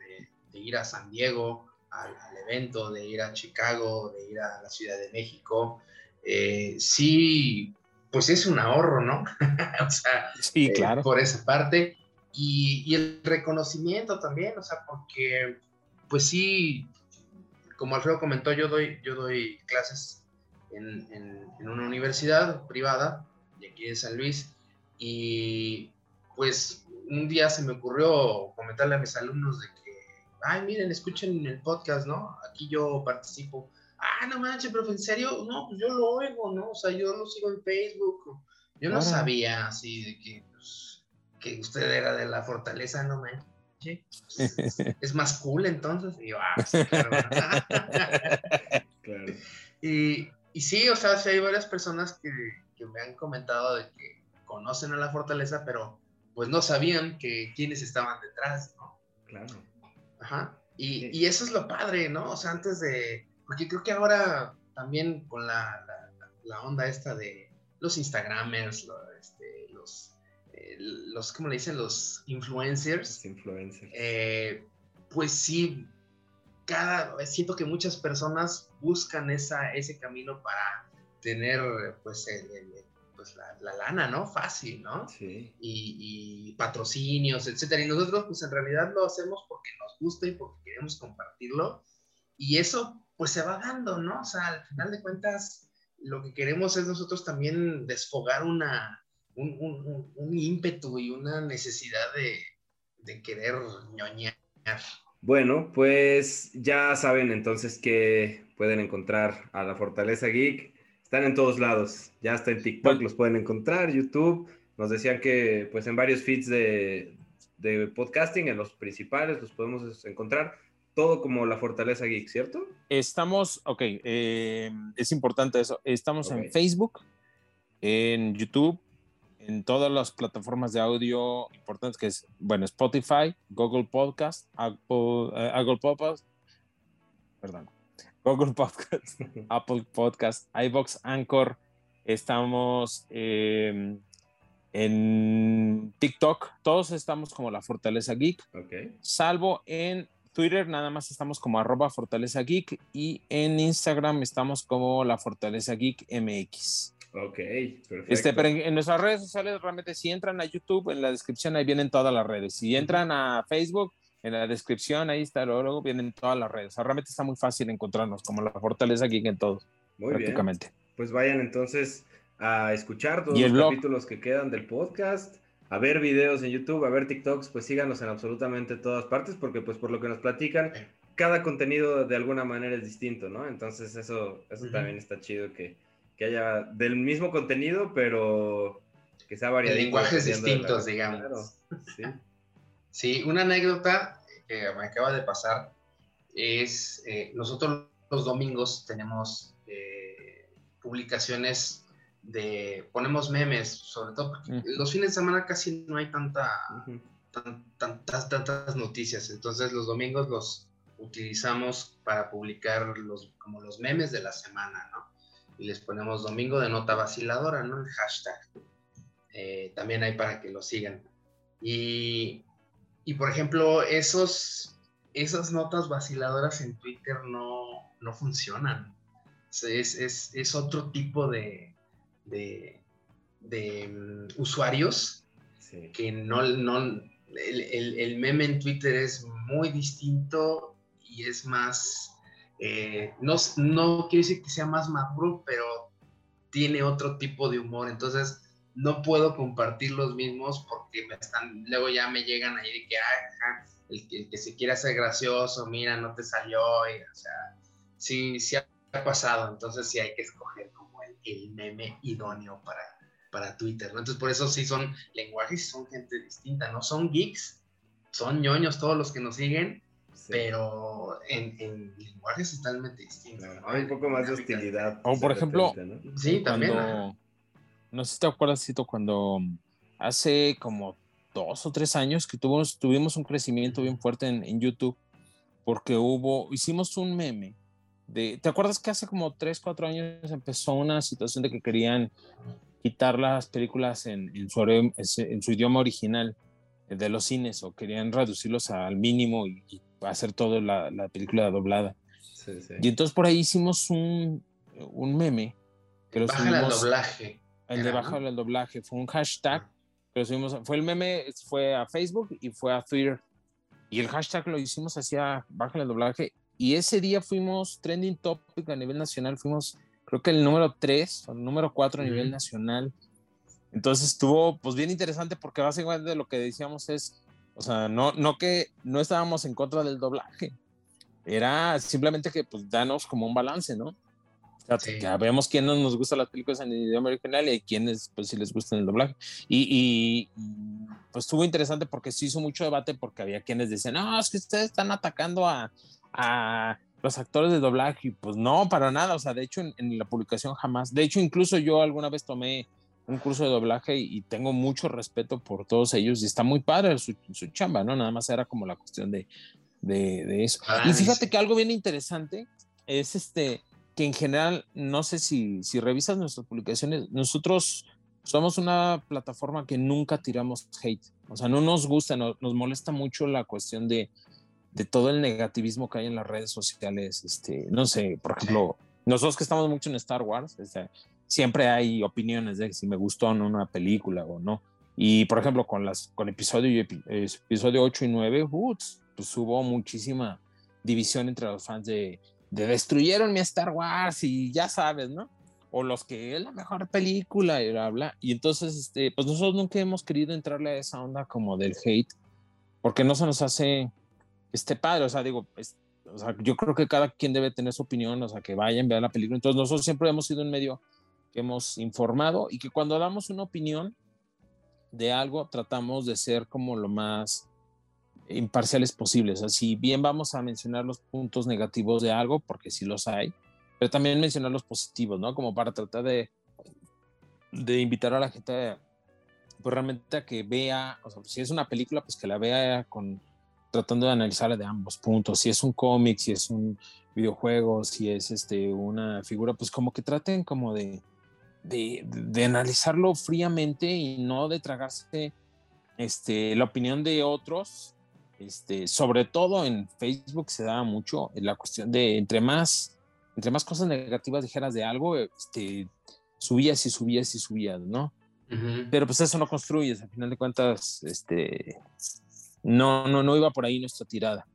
ir a San Diego al, evento, de ir a Chicago, de ir a la Ciudad de México, eh, sí, pues es un ahorro, ¿no? [laughs] o sea, sí, eh, claro. por esa parte. Y, el reconocimiento también, o sea, porque, pues sí, como Alfredo comentó, yo doy, yo doy clases en, en una universidad privada de aquí de San Luis y pues un día se me ocurrió comentarle a mis alumnos de que ay, miren, escuchen el podcast, ¿no? Aquí yo participo. Ah, no manches, pero en serio, no, pues yo lo oigo, ¿no? O sea, yo lo sigo en Facebook. Yo no sabía así de que, pues, que usted era de la fortaleza, no manches. [laughs] es, más cool entonces. Y yo, ah, claro. [laughs] claro. [laughs] Y, y, sí, o sea, sí hay varias personas que, que me han comentado de que conocen a la fortaleza, pero pues no sabían que quiénes estaban detrás, ¿no? Claro. Ajá. Y, y, eso es lo padre, ¿no? O sea, antes de. Porque creo que ahora también con la, la, onda esta de los Instagramers, este, los, los, ¿cómo le dicen? Los influencers. Los influencers. Eh, pues sí, cada, siento que muchas personas buscan esa, ese camino para tener, pues, el, pues la, lana, ¿no? Fácil, ¿no? Sí. Y, patrocinios, etcétera. Y nosotros, pues en realidad lo hacemos porque nos gusta y porque queremos compartirlo. Y eso, pues se va dando, ¿no? O sea, al final de cuentas, lo que queremos es nosotros también desfogar una, un, un, ímpetu y una necesidad de, de querer ñoñar. Bueno, pues ya saben entonces que pueden encontrar a la Fortaleza Geek están en todos lados. Ya está en TikTok, los pueden encontrar, YouTube. Nos decían que pues en varios feeds de, podcasting, en los principales, los podemos encontrar. Todo como la Fortaleza Geek, ¿cierto? Estamos, ok, eh, es importante eso. Estamos en Facebook, en YouTube, en todas las plataformas de audio importantes que es, bueno, Spotify, Google Podcast, Apple, eh, Google Podcast, perdón, Google Podcast, [laughs] Apple Podcast, iBox, Anchor. Estamos em, en TikTok. Todos estamos como la Fortaleza Geek. Salvo en Twitter, nada más estamos como arroba Fortaleza Geek. Y en Instagram estamos como la Fortaleza Geek MX. Ok, perfecto. Este, pero en, nuestras redes sociales, realmente, si entran a YouTube, en la descripción ahí vienen todas las redes. Si entran a Facebook, en la descripción, ahí está, luego, vienen todas las redes. O sea, realmente está muy fácil encontrarnos, como la Fortaleza Geek en todos, Muy prácticamente. bien. Pues vayan entonces a escuchar todos Y los blog. capítulos que quedan del podcast, a ver videos en YouTube, a ver TikToks, pues síganos en absolutamente todas partes, porque pues por lo que nos platican, cada contenido de alguna manera es distinto, ¿no? Entonces eso, eso también está chido que, que haya del mismo contenido, pero que sea variado. lenguajes distintos, digamos. sí. Sí, una anécdota que me acaba de pasar es, eh, nosotros los domingos tenemos eh, publicaciones de, ponemos memes, sobre todo porque Mm. los fines de semana casi no hay tanta, tan- tantas, tantas noticias, entonces los domingos los utilizamos para publicar los, como los memes de la semana, ¿no? Y les ponemos domingo de nota vaciladora, ¿no? El hashtag. Eh, también hay para que lo sigan. Y, y, por ejemplo, esos, esas notas vaciladoras en Twitter no, no funcionan. Es, es, es otro tipo de, de, de, mm, usuarios Sí. que no, no el, el- el meme en Twitter es muy distinto y es más, eh, no, no quiero decir que sea más maduro, pero tiene otro tipo de humor, entonces no puedo compartir los mismos porque me están, luego ya me llegan ahí de que, "Ah, ajá, el, el que se quiere hacer gracioso, mira, no te salió, y, o sea, sí, sí ha pasado, entonces sí hay que escoger como el, meme idóneo para, para Twitter, ¿no? Entonces por eso sí son lenguajes son gente distinta, no son geeks, son ñoños todos los que nos siguen. Pero en, en lenguajes totalmente distintos. Claro, ¿no? Hay un poco más de hostilidad. O, por ejemplo, repente, ¿no? Sí, también. cuando, no sé si te acuerdas, Tito, cuando hace como dos o tres años que tuvimos, tuvimos un crecimiento bien fuerte en, en YouTube, porque hubo, hicimos un meme. De, ¿Te acuerdas que hace como tres, cuatro años empezó una situación de que querían quitar las películas en, en, su, en su idioma original de los cines o querían reducirlos al mínimo y, y hacer toda la, la película doblada? Sí, sí. Y entonces por ahí hicimos un, un meme que lo Bájale al subimos- doblaje. el de bajar el doblaje, fue un hashtag, que lo subimos, fue el meme, fue a Facebook y fue a Twitter. Y el hashtag lo hicimos hacia bájale el doblaje. Y ese día fuimos trending topic a nivel nacional, fuimos creo que el número 3 o el número 4 a nivel nacional. Entonces estuvo pues bien interesante porque básicamente lo que decíamos es, o sea, no, no que no estábamos en contra del doblaje, era simplemente que pues danos como un balance, ¿no? O sea, Sí. Ya vemos quiénes nos gustan las películas en el idioma original y quienes pues sí les gustan el doblaje. Y, y, y, pues estuvo interesante porque se hizo mucho debate porque había quienes decían, no, es que ustedes están atacando a, a los actores de doblaje. Y pues no, para nada. O sea, de hecho en, en la publicación jamás. De hecho, incluso yo alguna vez tomé un curso de doblaje y, y tengo mucho respeto por todos ellos y está muy padre su, su chamba, ¿no? Nada más era como la cuestión de, de, de eso. Ah, y fíjate dice. que algo bien interesante es este, que en general, no sé si, si revisas nuestras publicaciones, nosotros somos una plataforma que nunca tiramos hate. O sea, no nos gusta, no- nos molesta mucho la cuestión de, de todo el negativismo que hay en las redes sociales. Este, no sé, por ejemplo, nosotros que estamos mucho en Star Wars, este, siempre hay opiniones de si me gustó o no una película o no. Y por ejemplo, con las con episodio, episodio 8 y 9, uts, pues hubo muchísima división entre los fans de, de destruyeron mi Star Wars y ya sabes, ¿no? O los que es la mejor película y bla, bla. Y entonces, este, pues nosotros nunca hemos querido entrarle a esa onda como del hate, porque no se nos hace este padre, o sea, digo, es- yo creo que cada quien debe tener su opinión, o sea, que vayan, vean la película. Entonces nosotros siempre hemos sido un medio que hemos informado y que cuando damos una opinión de algo tratamos de ser como lo más imparciales posibles. O sea, si bien vamos a mencionar los puntos negativos de algo, porque sí los hay, pero también mencionar los positivos, ¿no? Como para tratar de, de invitar a la gente, pues realmente a que vea, o sea, si es una película, pues que la vea con tratando de analizarla de ambos puntos. Si es un cómic, si es un videojuego, si es este, una figura, pues como que traten como de, de, de analizarlo fríamente y no de tragarse este, la opinión de otros. Este, sobre todo en Facebook se da mucho la cuestión de entre más, entre más cosas negativas dijeras de algo, este, subías y subías y subías, ¿no? Ujú. Pero pues eso no construyes, al final de cuentas, este, no, no, no iba por ahí nuestra tirada.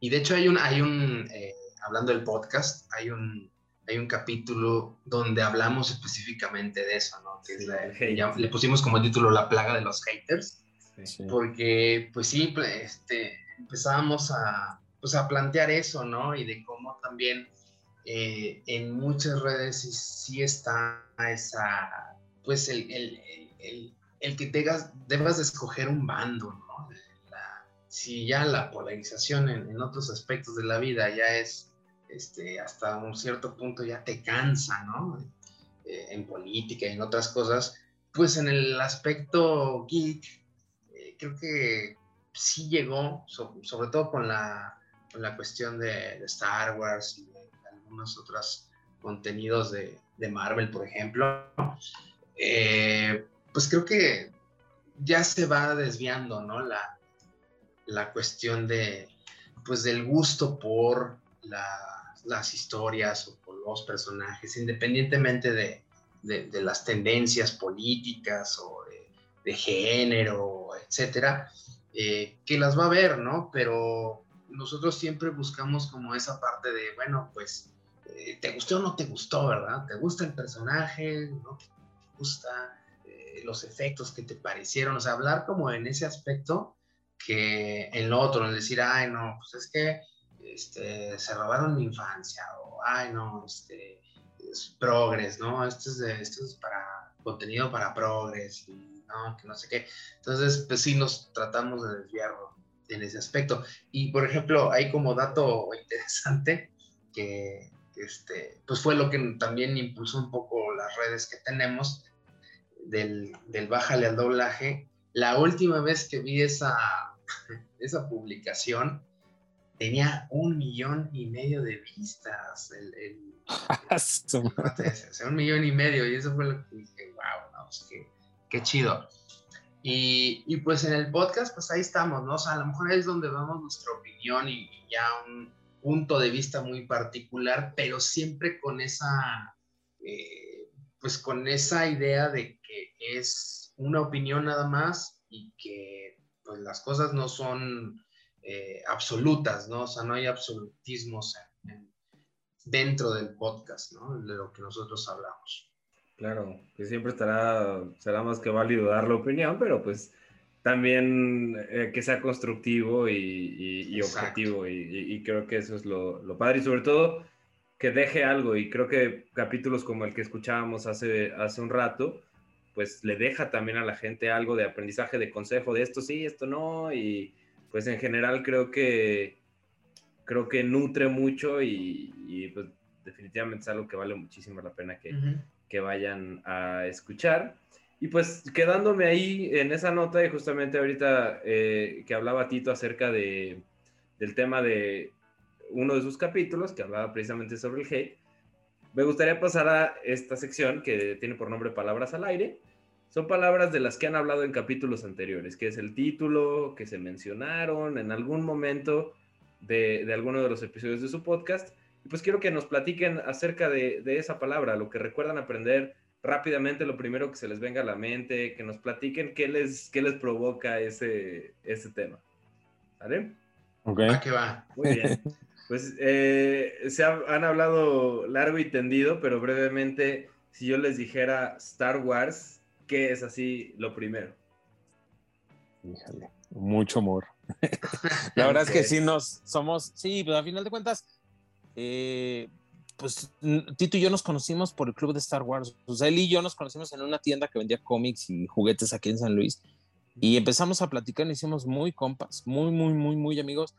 Y de hecho hay un, hay un eh, hablando del podcast, hay un, hay un capítulo donde hablamos específicamente de eso, ¿no? Que le pusimos como título La plaga de los haters, porque pues sí, este, empezábamos a, pues, a plantear eso, ¿no? Y de cómo también eh, en muchas redes sí, está esa, pues el, el, el, el que tengas, debas de escoger un bando, ¿no? si ya la polarización en, en, otros aspectos de la vida ya es este, hasta un cierto punto ya te cansa, ¿no? Eh, en política y en otras cosas, pues en el aspecto geek, eh, creo que sí llegó, sobre todo con la, con la cuestión de, de, Star Wars y de algunos otros contenidos de, de Marvel, por ejemplo, eh, pues creo que ya se va desviando, ¿no? La, la cuestión de, pues del gusto por las historias o los personajes, independientemente de, de, las tendencias políticas o de, género, etcétera, eh, que las va a ver, ¿no? Pero nosotros siempre buscamos como esa parte de, bueno, pues, eh, ¿te gustó o no te gustó, verdad? ¿Te gusta el personaje? ¿No te gusta eh, los efectos que te parecieron? O sea, hablar como en ese aspecto que en lo otro, en decir, ay, no, pues es que este, se robaron mi infancia, o ay, no, este, es progres, ¿no? Esto es, esto es para contenido para progres, y no, que no sé qué. Entonces, pues sí, nos tratamos de desviarlo en ese aspecto. Y, por ejemplo, hay como dato interesante que, este, pues fue lo que también impulsó un poco las redes que tenemos del, del bájale al doblaje. La última vez que vi esa, [laughs] esa publicación tenía un millón y medio de vistas. El, el, [laughs] un millón y medio, y eso fue lo que dije, wow, no, pues qué, qué chido. Y, y, pues en el podcast, pues ahí estamos, ¿no? O sea, a lo mejor es donde damos nuestra opinión y, ya un punto de vista muy particular, pero siempre con esa, eh, pues con esa idea de que es una opinión nada más y que pues las cosas no son eh, absolutas, ¿no? O sea, no hay absolutismos dentro del podcast, ¿no? De lo que nosotros hablamos. Claro, que siempre estará, será más que válido dar la opinión, pero pues también eh, que sea constructivo y, objetivo y, creo que eso es lo, lo, padre y sobre todo que deje algo y creo que capítulos como el que escuchábamos hace, hace un rato, pues le deja también a la gente algo de aprendizaje, de consejo, de esto sí, esto no, y pues en general creo que, creo que nutre mucho y, pues definitivamente es algo que vale muchísimo la pena que, que vayan a escuchar. Y pues quedándome ahí en esa nota y justamente ahorita eh, que hablaba Tito acerca de, del tema de uno de sus capítulos, que hablaba precisamente sobre el hate, me gustaría pasar a esta sección que tiene por nombre Palabras al aire. Son palabras de las que han hablado en capítulos anteriores, que es el título, que se mencionaron en algún momento de, de alguno de los episodios de su podcast. Y pues quiero que nos platiquen acerca de, de, esa palabra, lo que recuerdan aprender rápidamente, lo primero que se les venga a la mente, que nos platiquen qué les, qué les provoca ese, ese tema. ¿Vale? Ok. ¿A qué va? Muy bien. [laughs] Pues eh, se han hablado largo y tendido, pero brevemente, si yo les dijera Star Wars, ¿qué es así lo primero? Híjale, mucho amor. [laughs] La verdad es que sí nos somos, sí, pero a final de cuentas, eh, pues Tito y yo nos conocimos por el club de Star Wars. O sea, él y yo nos conocimos en una tienda que vendía cómics y juguetes aquí en San Luis. Y empezamos a platicar, y hicimos muy compas, muy, muy, muy, muy amigos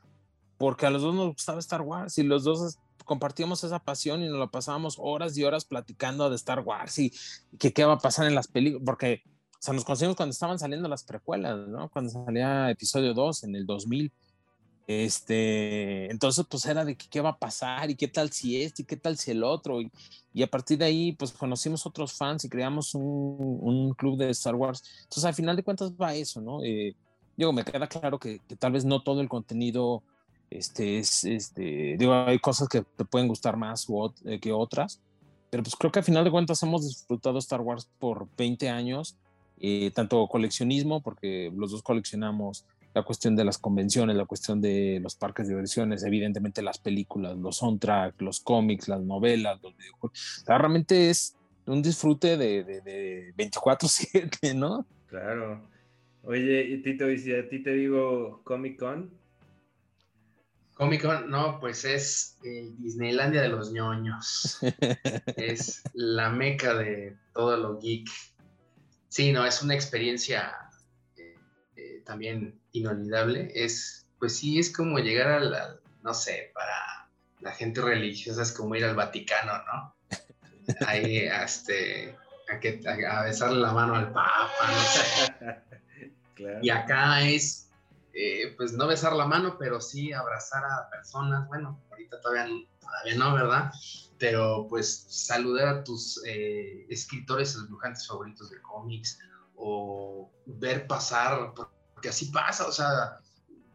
porque a los dos nos gustaba Star Wars y los dos compartíamos esa pasión y nos lo pasábamos horas y horas platicando de Star Wars y, que qué va a pasar en las películas, porque o sea, nos conocimos cuando estaban saliendo las precuelas, ¿no? Cuando salía episodio 2 en el 2000. Este, entonces pues era de qué va a pasar y qué tal si este y qué tal si el otro y, y a partir de ahí pues conocimos otros fans y creamos un, club de Star Wars. Entonces al final de cuentas va eso, ¿no? Eh, me queda claro que, que tal vez no todo el contenido este, es, este, digo, hay cosas que te pueden gustar más eh, que otras, pero pues creo que al final de cuentas hemos disfrutado Star Wars por 20 años, eh, tanto coleccionismo, porque los dos coleccionamos la cuestión de las convenciones, la cuestión de los parques de diversiones, evidentemente las películas, los soundtracks, los cómics, las novelas, los realmente es un disfrute de, de, de 24/7, ¿no? Claro. Oye, Tito, y si a ti te digo Comic Con, Comic Con, no, pues es Disneylandia de los ñoños. [laughs] es la meca de todo lo geek. Sí, no, es una experiencia eh, eh, también inolvidable. Es, pues sí, es como llegar al, no sé, para la gente religiosa es como ir al Vaticano, ¿no? Ahí, [laughs] este, a, que, a, besarle la mano al Papa, no [laughs] sé. Y acá es eh, pues no besar la mano, pero sí abrazar a personas. Bueno, ahorita todavía, todavía no, ¿verdad? Pero pues saludar a tus eh, escritores, dibujantes favoritos de cómics o ver pasar, porque así pasa, o sea,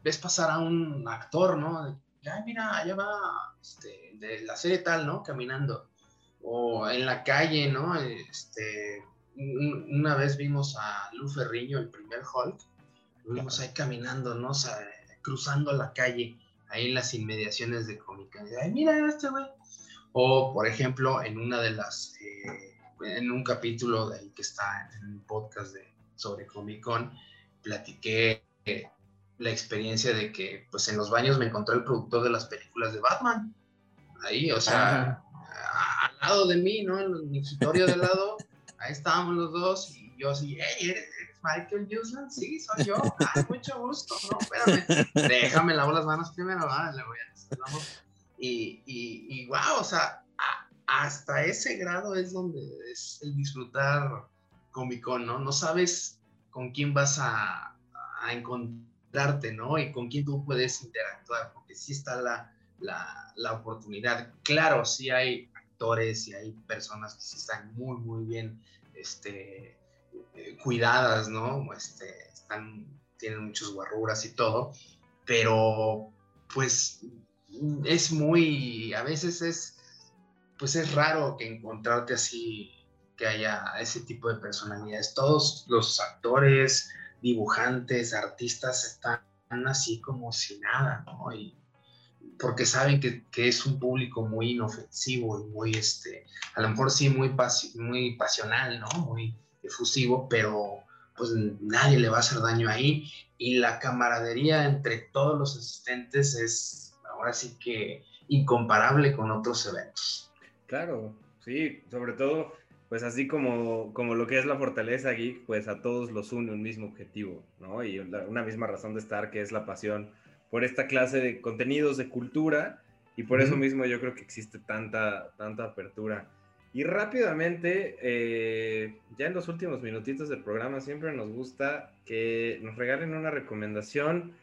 ves pasar a un actor, ¿no? Ay, mira, allá va este, de la serie tal, ¿no? Caminando. O en la calle, ¿no? Este, una vez vimos a Lu Ferriño, el primer Hulk, Vimos ahí caminando, ¿no? O sea, cruzando la calle, ahí en las inmediaciones de Comic Con. Ay, mira este güey. O, por ejemplo, en una de las, eh, en un capítulo de ahí que está en un podcast de, sobre Comic Con, platiqué eh, la experiencia de que, pues, en los baños me encontré el productor de las películas de Batman. Ahí, o sea, al lado de mí, ¿no? En el escritorio de lado, ahí estábamos los dos y yo así, hey, Michael Jusman, sí, soy yo. [laughs] Ah, mucho gusto, no, espérame. [laughs] Déjame lavar las manos primero, ¿vale? Le voy a y, y, y wow, o sea, hasta ese grado es donde es el disfrutar Comic Con, ¿no? No sabes con quién vas a, a encontrarte, ¿no? Y con quién tú puedes interactuar, porque sí está la, la, la oportunidad. Claro, sí hay actores y hay personas que sí están muy, muy bien este, eh, cuidadas, ¿no? Este, están, tienen muchas guarruras y todo, pero pues es muy, a veces es, pues es raro que encontrarte así, que haya ese tipo de personalidades. Todos los actores, dibujantes, artistas están así como si nada, ¿no? Y porque saben que, es un público muy inofensivo y muy, este, a lo mejor sí muy, muy pasional, ¿no? Muy, efusivo, pero pues nadie le va a hacer daño ahí. Y la camaradería entre todos los asistentes es ahora sí que incomparable con otros eventos. Claro, sí, sobre todo, pues así como, como lo que es la fortaleza geek, pues a todos los une un mismo objetivo, ¿no? Y una misma razón de estar, que es la pasión por esta clase de contenidos de cultura, y por eso mismo yo creo que existe tanta, tanta apertura. Y rápidamente, eh, ya en los últimos minutitos del programa, siempre nos gusta que nos regalen una recomendación.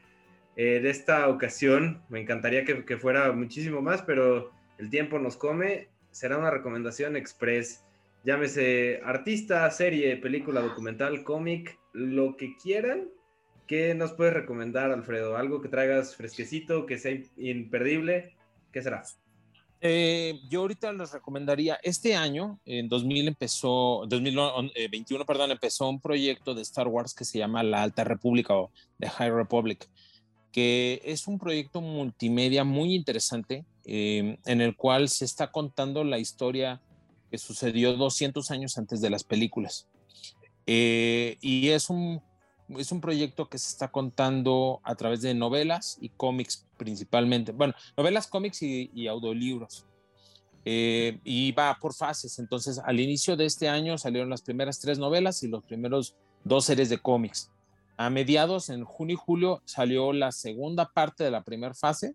Eh, de esta ocasión, me encantaría que, que, fuera muchísimo más, pero el tiempo nos come. Será una recomendación express. Llámese artista, serie, película, documental, cómic, lo que quieran. ¿Qué nos puedes recomendar, Alfredo? Algo que traigas fresquecito, que sea imperdible. ¿Qué será? Eh, yo ahorita les recomendaría, este año, en 2000 empezó, 2021, perdón, empezó un proyecto de Star Wars que se llama La Alta República o The High Republic, que es un proyecto multimedia muy interesante eh, en el cual se está contando la historia que sucedió 200 años antes de las películas. Eh, y es un es un proyecto que se está contando a través de novelas y cómics principalmente. Bueno, novelas, cómics y, audiolibros. Eh, y va por fases. Entonces, al inicio de este año salieron las primeras tres novelas y los primeros dos series de cómics. A mediados, en junio y julio, salió la segunda parte de la primera fase,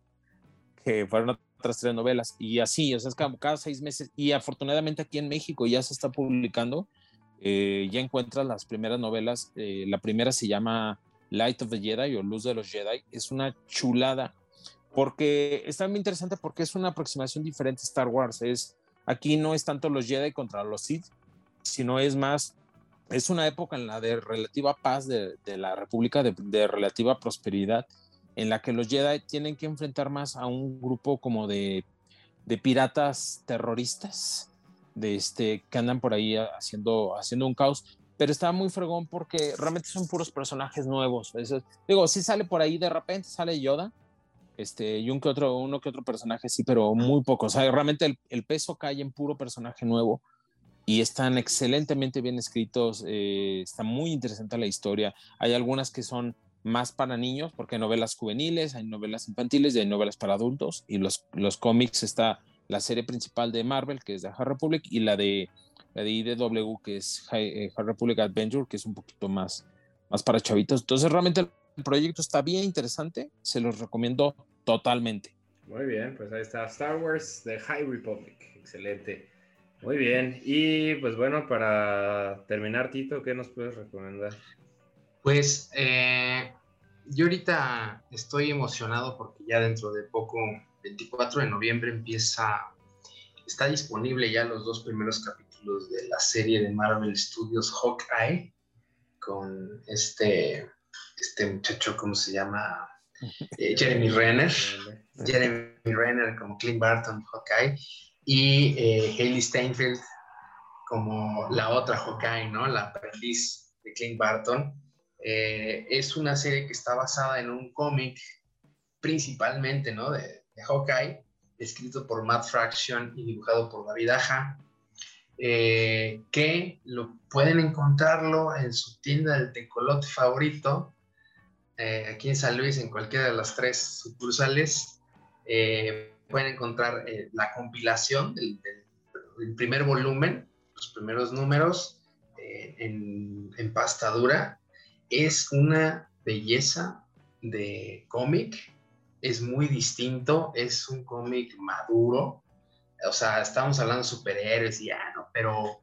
que fueron otras tres novelas. Y así, o sea, es cada, cada seis meses. Y afortunadamente aquí en México ya se está publicando eh, ya encuentras las primeras novelas. Eh, la primera se llama Light of the Jedi o Luz de los Jedi. Es una chulada porque está muy interesante porque es una aproximación diferente a Star Wars. Es, aquí no es tanto los Jedi contra los Sith, sino es más, es una época en la de relativa paz de, de la República, de, de, relativa prosperidad, en la que los Jedi tienen que enfrentar más a un grupo como de, de piratas terroristas de este, que andan por ahí haciendo, haciendo un caos, pero está muy fregón porque realmente son puros personajes nuevos. digo, sí sale por ahí de repente, sale Yoda, este, y un que otro, uno que otro personaje, sí, pero muy poco. O realmente el, peso cae en puro personaje nuevo y están excelentemente bien escritos. Eh, está muy interesante la historia. Hay algunas que son más para niños, porque hay novelas juveniles, hay novelas infantiles y hay novelas para adultos. Y los, los cómics está la serie principal de Marvel, que es de Hard Republic, y la de, la de IDW, que es eh, Hard Republic Adventure, que es un poquito más, más para chavitos. Entonces, realmente el proyecto está bien interesante, se los recomiendo totalmente. Muy bien, pues ahí está Star Wars de High Republic, excelente. Muy bien, y pues bueno, para terminar, Tito, ¿qué nos puedes recomendar? Pues eh, yo ahorita estoy emocionado porque ya dentro de poco, 24 de noviembre, empieza, está disponible ya los dos primeros capítulos de la serie de Marvel Studios Hawkeye con este este muchacho, ¿cómo se llama? [laughs] Eh, Jeremy Renner. Jeremy Renner como Clint Barton, Hawkeye. Y eh, Hailey Steinfeld como la otra Hawkeye, ¿no? La aprendiz de Clint Barton. Eh, es una serie que está basada en un cómic principalmente, ¿no? De, Hawkeye, escrito por Matt Fraction y dibujado por David Aja. que lo pueden encontrarlo en su tienda del tecolote favorito eh, aquí en San Luis, en cualquiera de las tres sucursales, eh, pueden encontrar eh, la compilación del, primer volumen, los primeros números en, en, pasta dura. Es una belleza de cómic, es muy distinto, es un cómic maduro. O sea, estamos hablando de superhéroes y ya, ¿no? Pero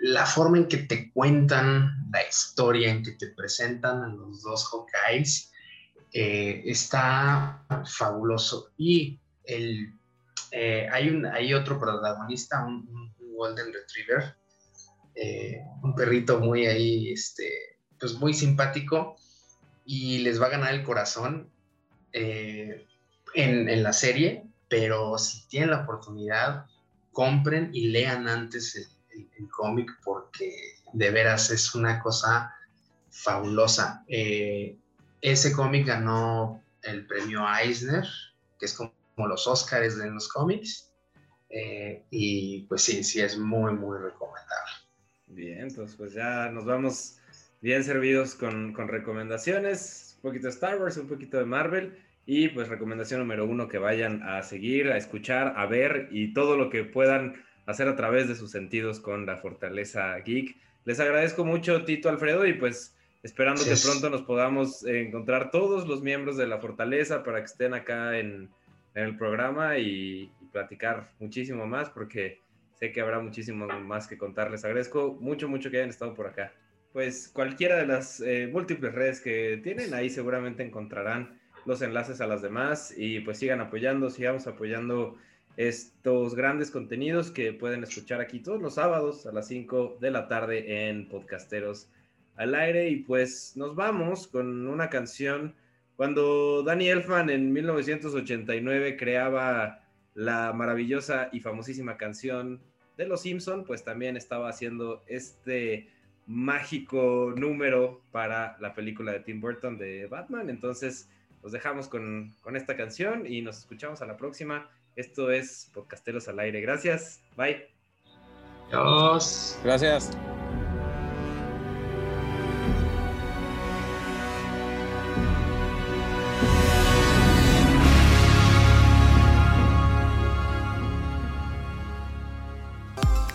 la forma en que te cuentan la historia, en que te presentan a los dos Hawkeyes, eh, está fabuloso. Y el, eh, hay, un, hay otro protagonista, un, Golden Retriever, eh, un perrito muy ahí, este, pues muy simpático, y les va a ganar el corazón en, en la serie, pero si tienen la oportunidad, compren y lean antes el el, cómic porque de veras es una cosa fabulosa. Eh, ese cómic ganó el premio Eisner, que es como, los Oscars de los cómics. Eh, y pues sí, sí, es muy, muy recomendable. Bien, entonces pues ya nos vamos bien servidos con, con recomendaciones, un poquito de Star Wars, un poquito de Marvel. Y pues recomendación número uno, que vayan a seguir, a escuchar, a ver y todo lo que puedan hacer a través de sus sentidos con la Fortaleza Geek. Les agradezco mucho, Tito Alfredo, y pues esperando que pronto nos podamos encontrar todos los miembros de la Fortaleza para que estén acá en, el programa y, platicar muchísimo más, porque sé que habrá muchísimo más que contarles. Agradezco mucho, mucho que hayan estado por acá. Pues cualquiera de las eh, múltiples redes que tienen, ahí seguramente encontrarán los enlaces a las demás y pues sigan apoyando, sigamos apoyando estos grandes contenidos que pueden escuchar aquí todos los sábados a las 5 de la tarde en Podcasteros al aire. Y pues nos vamos con una canción. Cuando Danny Elfman en 1989 creaba la maravillosa y famosísima canción de Los Simpson, pues también estaba haciendo este mágico número para la película de Tim Burton de Batman. Entonces, los dejamos con, con esta canción y nos escuchamos a la próxima. Esto es Podcasteros al aire. Gracias. Bye. Adiós. Gracias.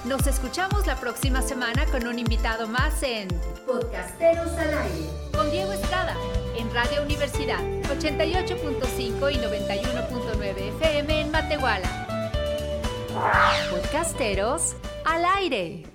Nos escuchamos la próxima semana con un invitado más en Podcasteros al aire con Diego Estrada en Radio Universidad 88.5 y 91.9 FM en Matehuala. Podcasteros al aire.